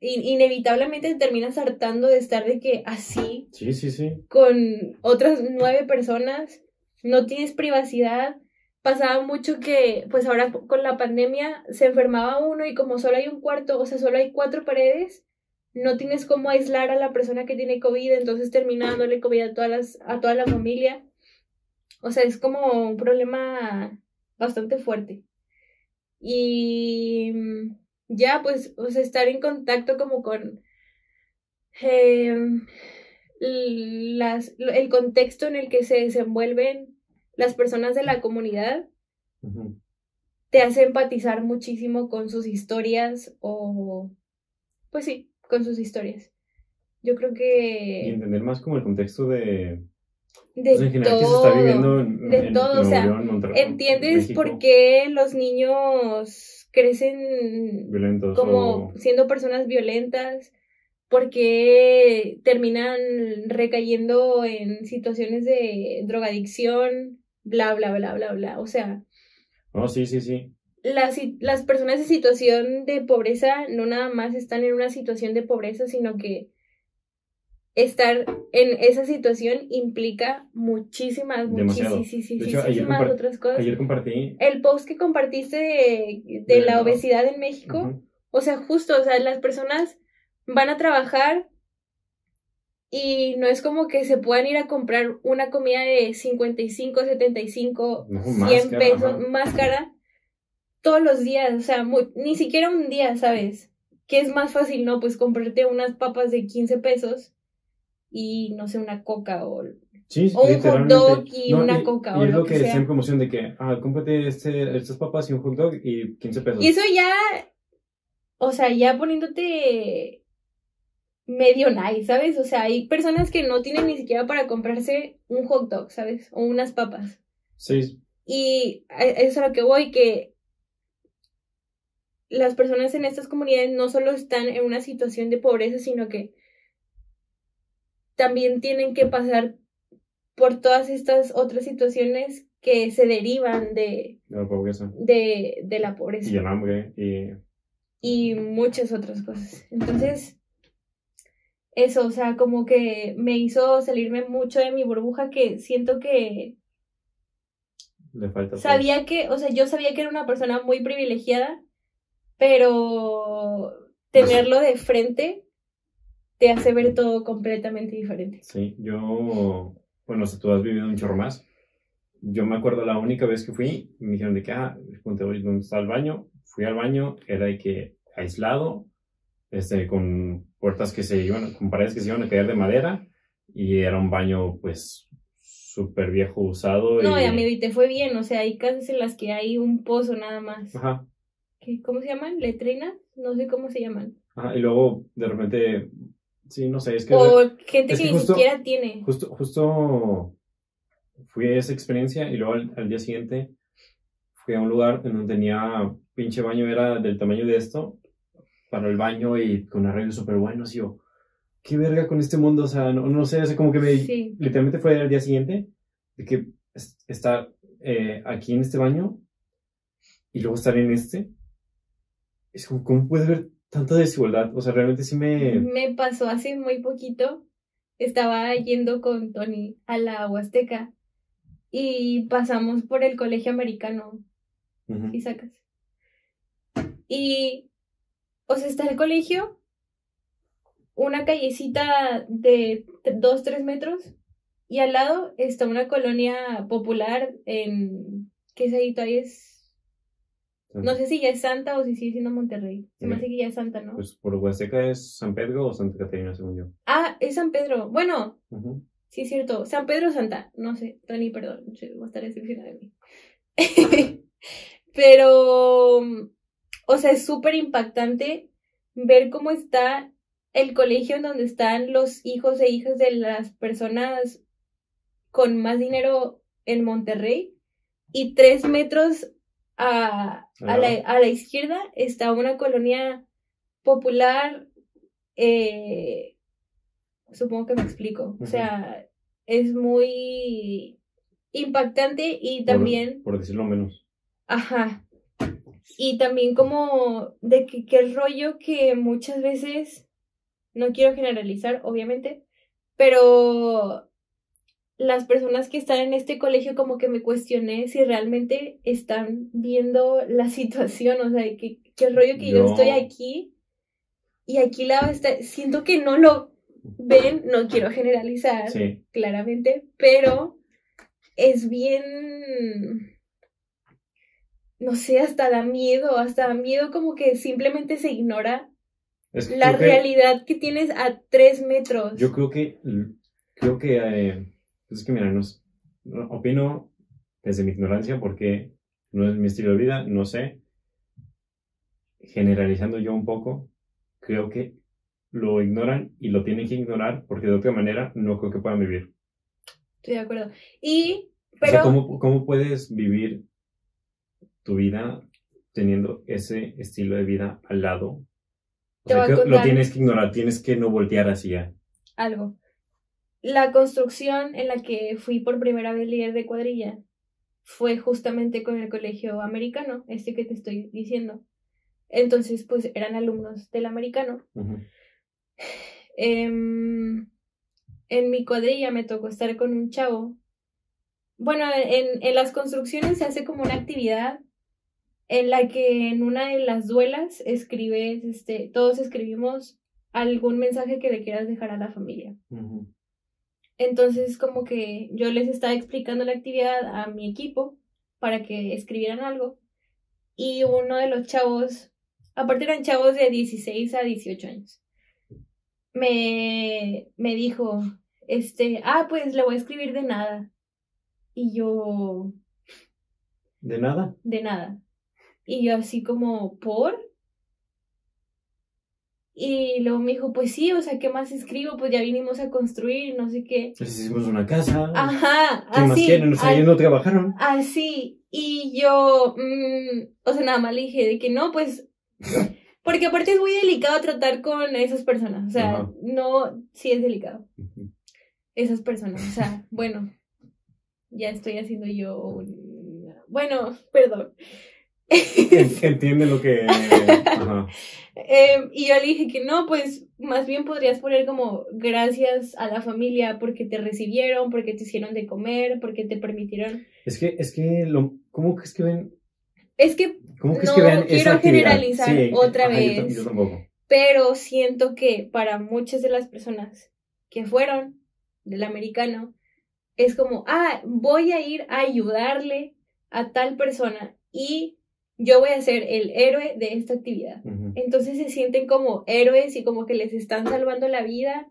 inevitablemente te terminas hartando de estar de que así, Sí, sí, sí. con otras nueve personas, no tienes privacidad. Pasaba mucho que, pues ahora con la pandemia, se enfermaba uno y como solo hay un cuarto, o sea, solo hay cuatro paredes, no tienes cómo aislar a la persona que tiene COVID, entonces termina dándole COVID a, todas las, a toda la familia. O sea, es como un problema bastante fuerte. Y mm, ya, pues, o sea, estar en contacto como con em, las, el contexto en el que se desenvuelven las personas de la comunidad te hace empatizar muchísimo con sus historias o, pues sí, con sus historias. Yo creo Y que entender más como el contexto de. De Pues en general que se todo, está viviendo en, de en todo, o sea, Monterrey, ¿entiendes México, por qué los niños crecen Violentos como o- siendo personas violentas? ¿Por qué terminan recayendo en situaciones de drogadicción? Bla, bla, bla, bla, bla. O sea, No, sí, sí, sí. las, las personas en situación de pobreza no nada más están en una situación de pobreza, sino que estar en esa situación implica muchísimas, Demasiado. muchísimas hecho, compart- otras cosas. Ayer compartí. El post que compartiste de, de De la obesidad en México, o sea, justo, o sea, las personas van a trabajar y no es como que se puedan ir a comprar una comida de 55, 75, No, 100 más cara, pesos ajá. más cara todos los días, o sea, muy- ni siquiera un día, ¿sabes? Que es más fácil, ¿no? Pues comprarte unas papas de 15 pesos y no sé, una coca o Sí, O un hot dog y una coca y o es lo lo que que sea. está en promoción de que, ah, cómprate este, estas papas y un hot dog y 15 pesos. Y eso ya, o sea, ya poniéndote medio nice, ¿sabes? O sea, hay personas que no tienen ni siquiera para comprarse un hot dog, ¿sabes? O unas papas. Sí, Y eso es a lo que voy, que las personas en estas comunidades no solo están en una situación de pobreza, sino que también tienen que pasar por todas estas otras situaciones que se derivan de, de la pobreza. de, de la pobreza Y el hambre. Y y muchas otras cosas. Entonces, eso, o sea, como que me hizo salirme mucho de mi burbuja que siento que le falta. pues, sabía que, o sea, yo sabía que era una persona muy privilegiada, pero tenerlo de frente te hace ver todo completamente diferente. Sí, yo. Bueno, o sea, tú has vivido un chorro más. Yo me acuerdo la única vez que fui, me dijeron de que, ah, ponte, oye, ¿dónde está el baño? Fui al baño, era de que aislado, este, con puertas que se iban, con paredes que se iban a caer de madera, y era un baño, pues, súper viejo, usado. No, y... y amigo, y te fue bien, o sea, hay casas en las que hay un pozo nada más. Ajá, ¿Qué- ¿Cómo se llaman? ¿Letrinas? No sé cómo se llaman. ajá, y luego, de repente, sí, no sé, es que... O gente es que, que ni justo- siquiera tiene. Justo, justo fui a esa experiencia y luego al, al día siguiente fui a un lugar en donde tenía pinche baño, era del tamaño de esto, para el baño y con arreglos súper buenos. Y yo, qué verga con este mundo, o sea, no, no sé, o sea, como que me, Sí. literalmente fue al día siguiente de que es- estar eh, aquí en este baño y luego estar en este. Es como, ¿cómo puede haber tanta desigualdad? O sea, realmente sí me... Me pasó hace muy poquito. Estaba yendo con Tony a la Huasteca y pasamos por el colegio americano. ¿sí sacas? Y o sea, está el colegio, una callecita de dos, tres metros, y al lado está una colonia popular en, ¿qué es ahí? Todavía es no sé si ya es Santa o si sigue siendo Monterrey. Se me hace que ya es Santa, ¿no? Pues por Huasteca es San Pedro o Santa Catarina, según yo. Ah, es San Pedro. Bueno, sí es cierto. San Pedro o Santa. No sé, Tony, perdón. Voy a estar decepcionada de mí. Pero, o sea, es súper impactante ver cómo está el colegio en donde están los hijos e hijas de las personas con más dinero en Monterrey y tres metros a, a, la, a la, izquierda está una colonia popular, eh, supongo que me explico, o sea, es muy impactante y también... Por, decirlo menos. Ajá. Y también como de que, que el rollo que muchas veces, no quiero generalizar, obviamente, pero las personas que están en este colegio como que me cuestioné si realmente están viendo la situación, o sea, que, que el rollo que yo estoy aquí y aquí la está, siento que no lo ven, no quiero generalizar claramente, pero es bien, no sé, hasta da miedo, hasta da miedo como que simplemente se ignora la realidad que, tienes a tres metros. Yo creo que, creo que... Eh, es que mira, opino desde mi ignorancia porque no es mi estilo de vida, no sé. Generalizando yo un poco, creo que lo ignoran y lo tienen que ignorar porque de otra manera no creo que puedan vivir. Estoy de acuerdo. Y, pero... ¿cómo, ¿cómo, puedes vivir tu vida teniendo ese estilo de vida al lado? O sea, lo tienes que ignorar, tienes que no voltear hacia... Algo la construcción en la que fui por primera vez líder de cuadrilla fue justamente con el colegio americano, este que te estoy diciendo. Entonces, pues eran alumnos del americano. Em, en mi cuadrilla me tocó estar con un chavo. Bueno, en, en las construcciones se hace como una actividad en la que en una de las duelas escribes, este, todos escribimos algún mensaje que le quieras dejar a la familia. Entonces, como que yo les estaba explicando la actividad a mi equipo para que escribieran algo. Y uno de los chavos, aparte eran chavos de 16 a 18 años, me, me dijo, este, ah, pues le voy a escribir de nada. Y yo... ¿De nada? De nada. Y yo así como, ¿por? Y luego me dijo, pues sí, o sea, ¿qué más escribo? Pues ya vinimos a construir, no sé qué. Pues hicimos una casa. Ajá, ¿Qué más quieren? O sea, ellos no trabajaron. Así. Y yo, mmm, o sea, nada más le dije de que no, pues... Porque aparte es muy delicado tratar con esas personas. O sea, no, sí es delicado. Esas personas. O sea, bueno, ya estoy haciendo yo Bueno, perdón. Entiende lo que... Em, y yo le dije que no, pues más bien podrías poner como gracias a la familia porque te recibieron, porque te hicieron de comer, porque te permitieron... Es que, es que, lo, ¿cómo es que ven? Es que ¿Cómo no que quiero generalizar otra vez, pero siento que para muchas de las personas que fueron del americano, es como, ah, voy a ir a ayudarle a tal persona y yo voy a ser el héroe de esta actividad. Entonces se sienten como héroes y como que les están salvando la vida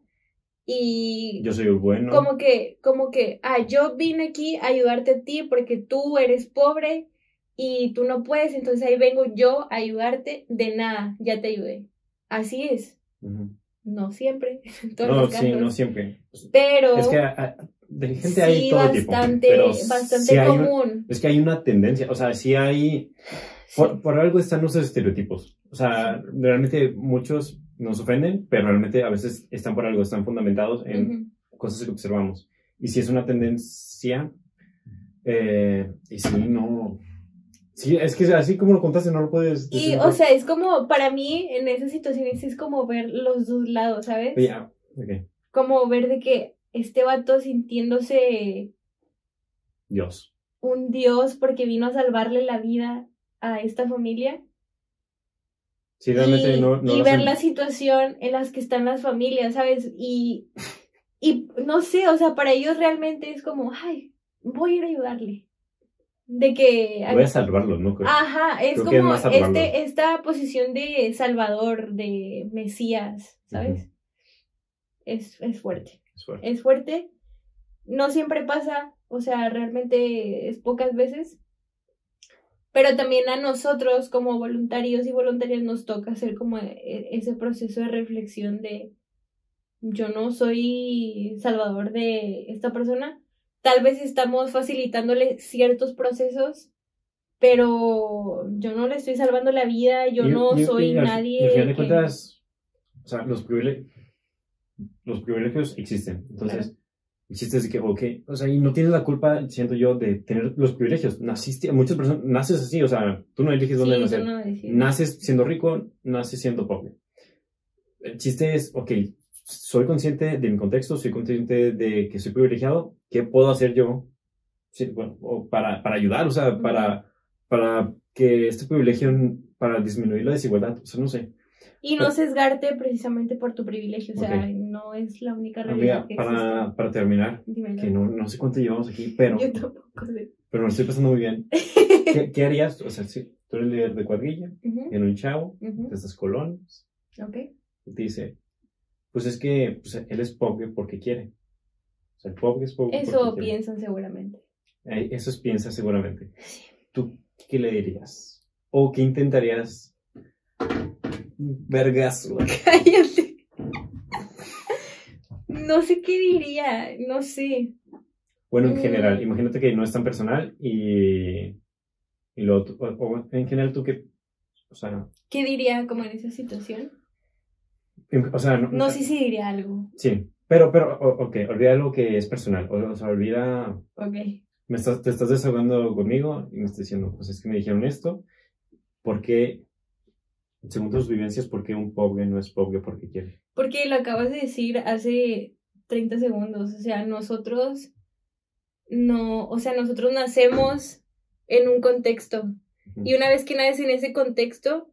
y yo soy el bueno. Como que como que ah, yo vine aquí a ayudarte a ti porque tú eres pobre y tú no puedes, entonces ahí vengo yo a ayudarte de nada, ya te ayudé. Así es. No siempre. no, sí, no siempre. Pero es que de gente hay todo bastante, tipo, bastante común. es que hay una tendencia, o sea, si hay por, algo están esos estereotipos. O sea, realmente muchos nos ofenden, pero realmente a veces están por algo, están fundamentados en cosas que observamos. Y si es una tendencia, eh, y si no... Sí, es que así como lo contaste, no lo puedes... Y, o sea, es como, para mí, en esas situaciones es como ver los dos lados, ¿sabes? Ya, Como ver de que este vato sintiéndose... Dios. Un dios porque vino a salvarle la vida a esta familia. Sí, realmente y, no, no y ver la situación en las que están las familias, ¿sabes? Y, y no sé, o sea, para ellos realmente es como, ay, voy a ir a ayudarle. De que... Voy a salvarlo, ¿no? Creo. Ajá, es Creo es como salvarlo. este, esta posición de salvador, de mesías, ¿sabes? es, es fuerte, Es fuerte. es fuerte. No siempre pasa, o sea, realmente es pocas veces. Pero también a nosotros como voluntarios y voluntarias nos toca hacer como e- ese proceso de reflexión de yo no soy salvador de esta persona. Tal vez estamos facilitándole ciertos procesos, pero yo no le estoy salvando la vida, yo Y- no y- soy y nadie. Al final de que- cuentas, o sea, los privilegios, los privilegios existen. Entonces, Claro. Existe de que, ok, o sea, y no tienes la culpa, siento yo, de tener los privilegios. Naciste, muchas personas, naces así, o sea, tú no eliges dónde Sí, nacer. no. Naces siendo rico, naces siendo pobre. El chiste es, ok, soy consciente de mi contexto, soy consciente de que soy privilegiado, ¿qué puedo hacer yo Sí, bueno, para, para ayudar, o sea, para, para que este privilegio, para disminuir la desigualdad, o sea, no sé. Y no sesgarte precisamente por tu privilegio, o sea, Ok. no es la única realidad Amiga, que para, para terminar, existe. Dímelo. que no, no sé cuánto llevamos aquí, pero, Yo tampoco sé. pero me estoy pasando muy bien. ¿Qué, qué harías? O sea, si tú eres líder de cuadrilla, Ujú, en un chavo, ujú, de estas colonias, Ok. y te dice, pues es que pues, él es pobre porque quiere. O sea, el pobre es pobre Eso porque quiere. piensan seguramente. Eh, Eso es piensa seguramente. ¿Tú qué le dirías? ¿O qué intentarías? Vergas. güey. Cállate. No sé qué diría, no sé. Bueno, en Mm. general, imagínate que no es tan personal y, y lo, o, o en general tú que, o sea, ¿Qué diría como en esa situación? o sea, no, No sé si diría algo. sí, pero, pero, ok, olvida algo que es personal, o, o sea, olvida, Ok. me estás, te estás desahogando conmigo y me estás diciendo, pues es que me dijeron esto, ¿por qué, según tus vivencias, por qué un pobre no es pobre porque quiere? Porque lo acabas de decir hace 30 segundos. O sea, nosotros no, o sea, nosotros nacemos en un contexto. Y una vez que naces en ese contexto,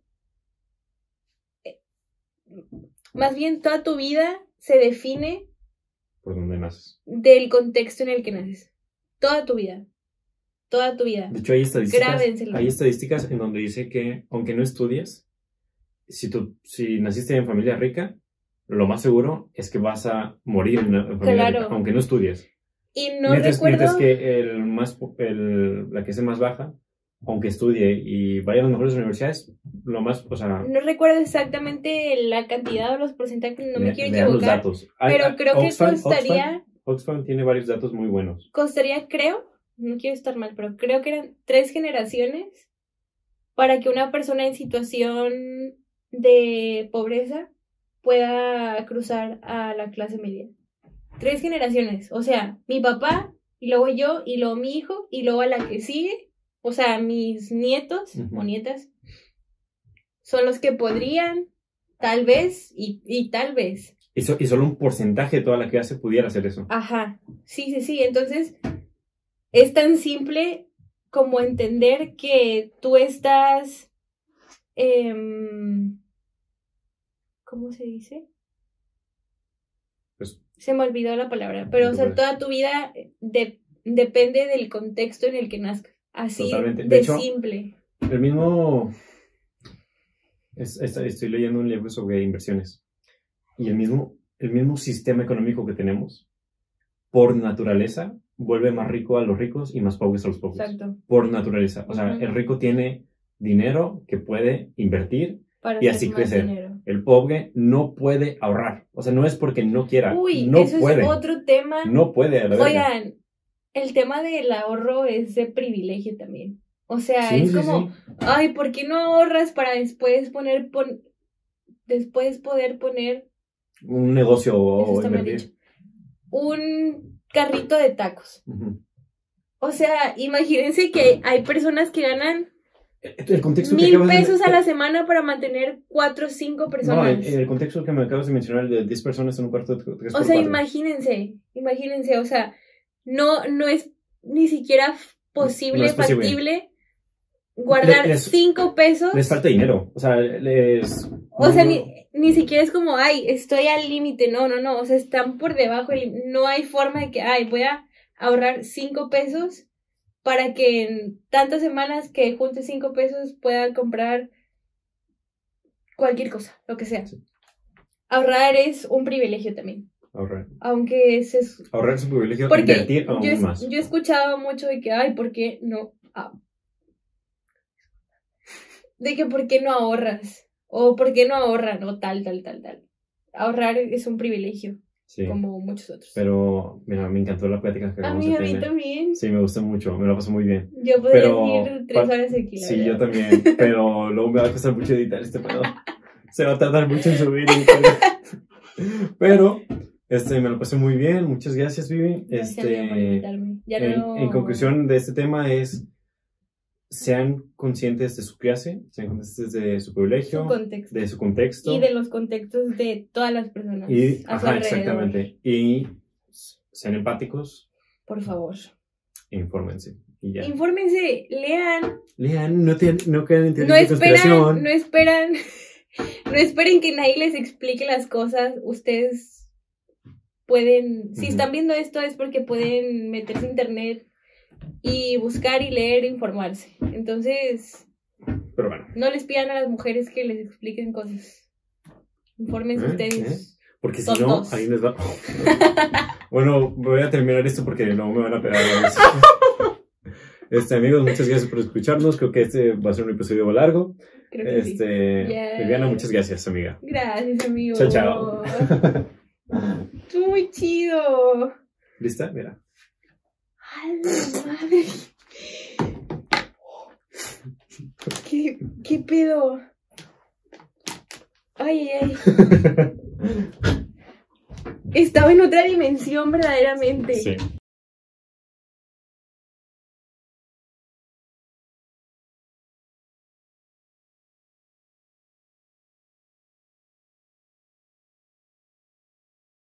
eh, más bien toda tu vida se define Por donde naces. del contexto en el que naces. Toda tu vida. Toda tu vida. De hecho, hay estadísticas, Grábenselo. hay estadísticas en donde dice que, aunque no estudias, si, tú, si naciste en familia rica, lo más seguro es que vas a morir en una familia Claro. rica, aunque no estudies. Y no mientras, recuerdo. mientras que el más, el, la que es más baja, aunque estudie y vaya a las mejores universidades, lo más, o sea, No recuerdo exactamente la cantidad o los porcentajes, no me quiero equivocar. datos. Pero hay- creo que Oxfam- costaría, Oxfam, Oxfam tiene varios datos muy buenos. costaría, creo, no quiero estar mal, pero creo que eran tres generaciones para que una persona en situación de pobreza pueda cruzar a la clase media. Tres generaciones, o sea, mi papá, y luego yo, y luego mi hijo, y luego a la que sigue, o sea, mis nietos Ujú. o nietas, son los que podrían, tal vez, y, y tal vez. Y, so- y solo un porcentaje de toda la clase pudiera hacer eso. Ajá, sí, sí, sí. Entonces, es tan simple como entender que tú estás... em, ¿Cómo se dice? Pues- se me olvidó la palabra, pero o sea, toda tu vida de- depende del contexto en el que nazcas. Así Totalmente. de, De hecho, simple. El mismo. es- es- estoy leyendo un libro sobre inversiones. Y el mismo, el mismo sistema económico que tenemos, por naturaleza, vuelve más rico a los ricos y más pobres a los pobres. Exacto. Por naturaleza. O sea, el rico tiene dinero que puede invertir. Para Y así crecer. dinero. El pobre no puede ahorrar. O sea, no es porque no quiera. Uy, no eso puede. es otro tema. No puede, la. Oigan, el tema del ahorro es de privilegio también. O sea, Sí, es sí, como, sí. ay, ¿por qué no ahorras para después poner, pon- después poder poner, Un negocio o invertir. un carrito de tacos? O sea, imagínense que hay personas que ganan El contexto que mil de- pesos a la semana para mantener cuatro o cinco No, personas. el, el contexto que me acabas de mencionar, de 10 personas en un cuarto de 3 O sea, imagínense, imagínense, o sea, no, no es ni siquiera posible, no es posible. factible guardar Les- 5 pesos. Les falta dinero. O sea, les. O sea, ni, ni siquiera es como, ay, estoy al límite. No, no, no. O sea, están por debajo. No hay forma de que, ay, voy a ahorrar 5 pesos para que en tantas semanas que junte 5 pesos pueda comprar cualquier cosa, lo que sea. Sí. Ahorrar es un privilegio también. Ahorrar. Aunque es Ahorrar es un privilegio. Porque Invertir aún yo, más. yo he escuchado mucho de que, ay, ¿por qué no? ah, De que, ¿por qué no ahorras? O ¿por qué no ahorran? O tal, tal, tal, tal. Ahorrar es un privilegio, Sí. como muchos otros. Pero, mira, me encantó la plática que a acabamos mí, de a mí tener. también. Sí, me gustó mucho. Me la pasé muy bien. Yo podría Pero, seguir tres horas aquí. la Sí, yo verdad. también. Pero luego me va a costar mucho editar este pedo. Se va a tardar mucho en subir. Pero, este, me lo pasé muy bien. Muchas gracias, Vivi. Gracias, Este, por invitarme. Ya en, no... en conclusión de este tema es sean conscientes de su clase, sean conscientes de su privilegio, Su de su contexto. Y de los contextos de todas las personas y- a su ajá, exactamente. Y sean empáticos. Por favor. e infórmense. Y ya. Infórmense, lean, Lean, no, te, no crean en no esperan, no esperan, no esperen que nadie les explique las cosas. Ustedes pueden, si están viendo esto es porque pueden meterse a internet y buscar y leer e informarse. Entonces, Pero bueno, no les pidan a las mujeres que les expliquen cosas. Infórmense ¿Eh? ustedes. porque si no, ahí les va. bueno, voy a terminar esto porque no me van a pegar. Este, amigos, muchas gracias por escucharnos. Creo que este va a ser un episodio largo. Creo que sí. Este, Yes. Viviana, muchas gracias, amiga. Gracias, amigo. Chao, chao. Estuvo muy chido. ¿Lista? Mira. ¡A la madre! ¿Qué, qué pedo? Ay, ay. Estaba en otra dimensión verdaderamente. Sí.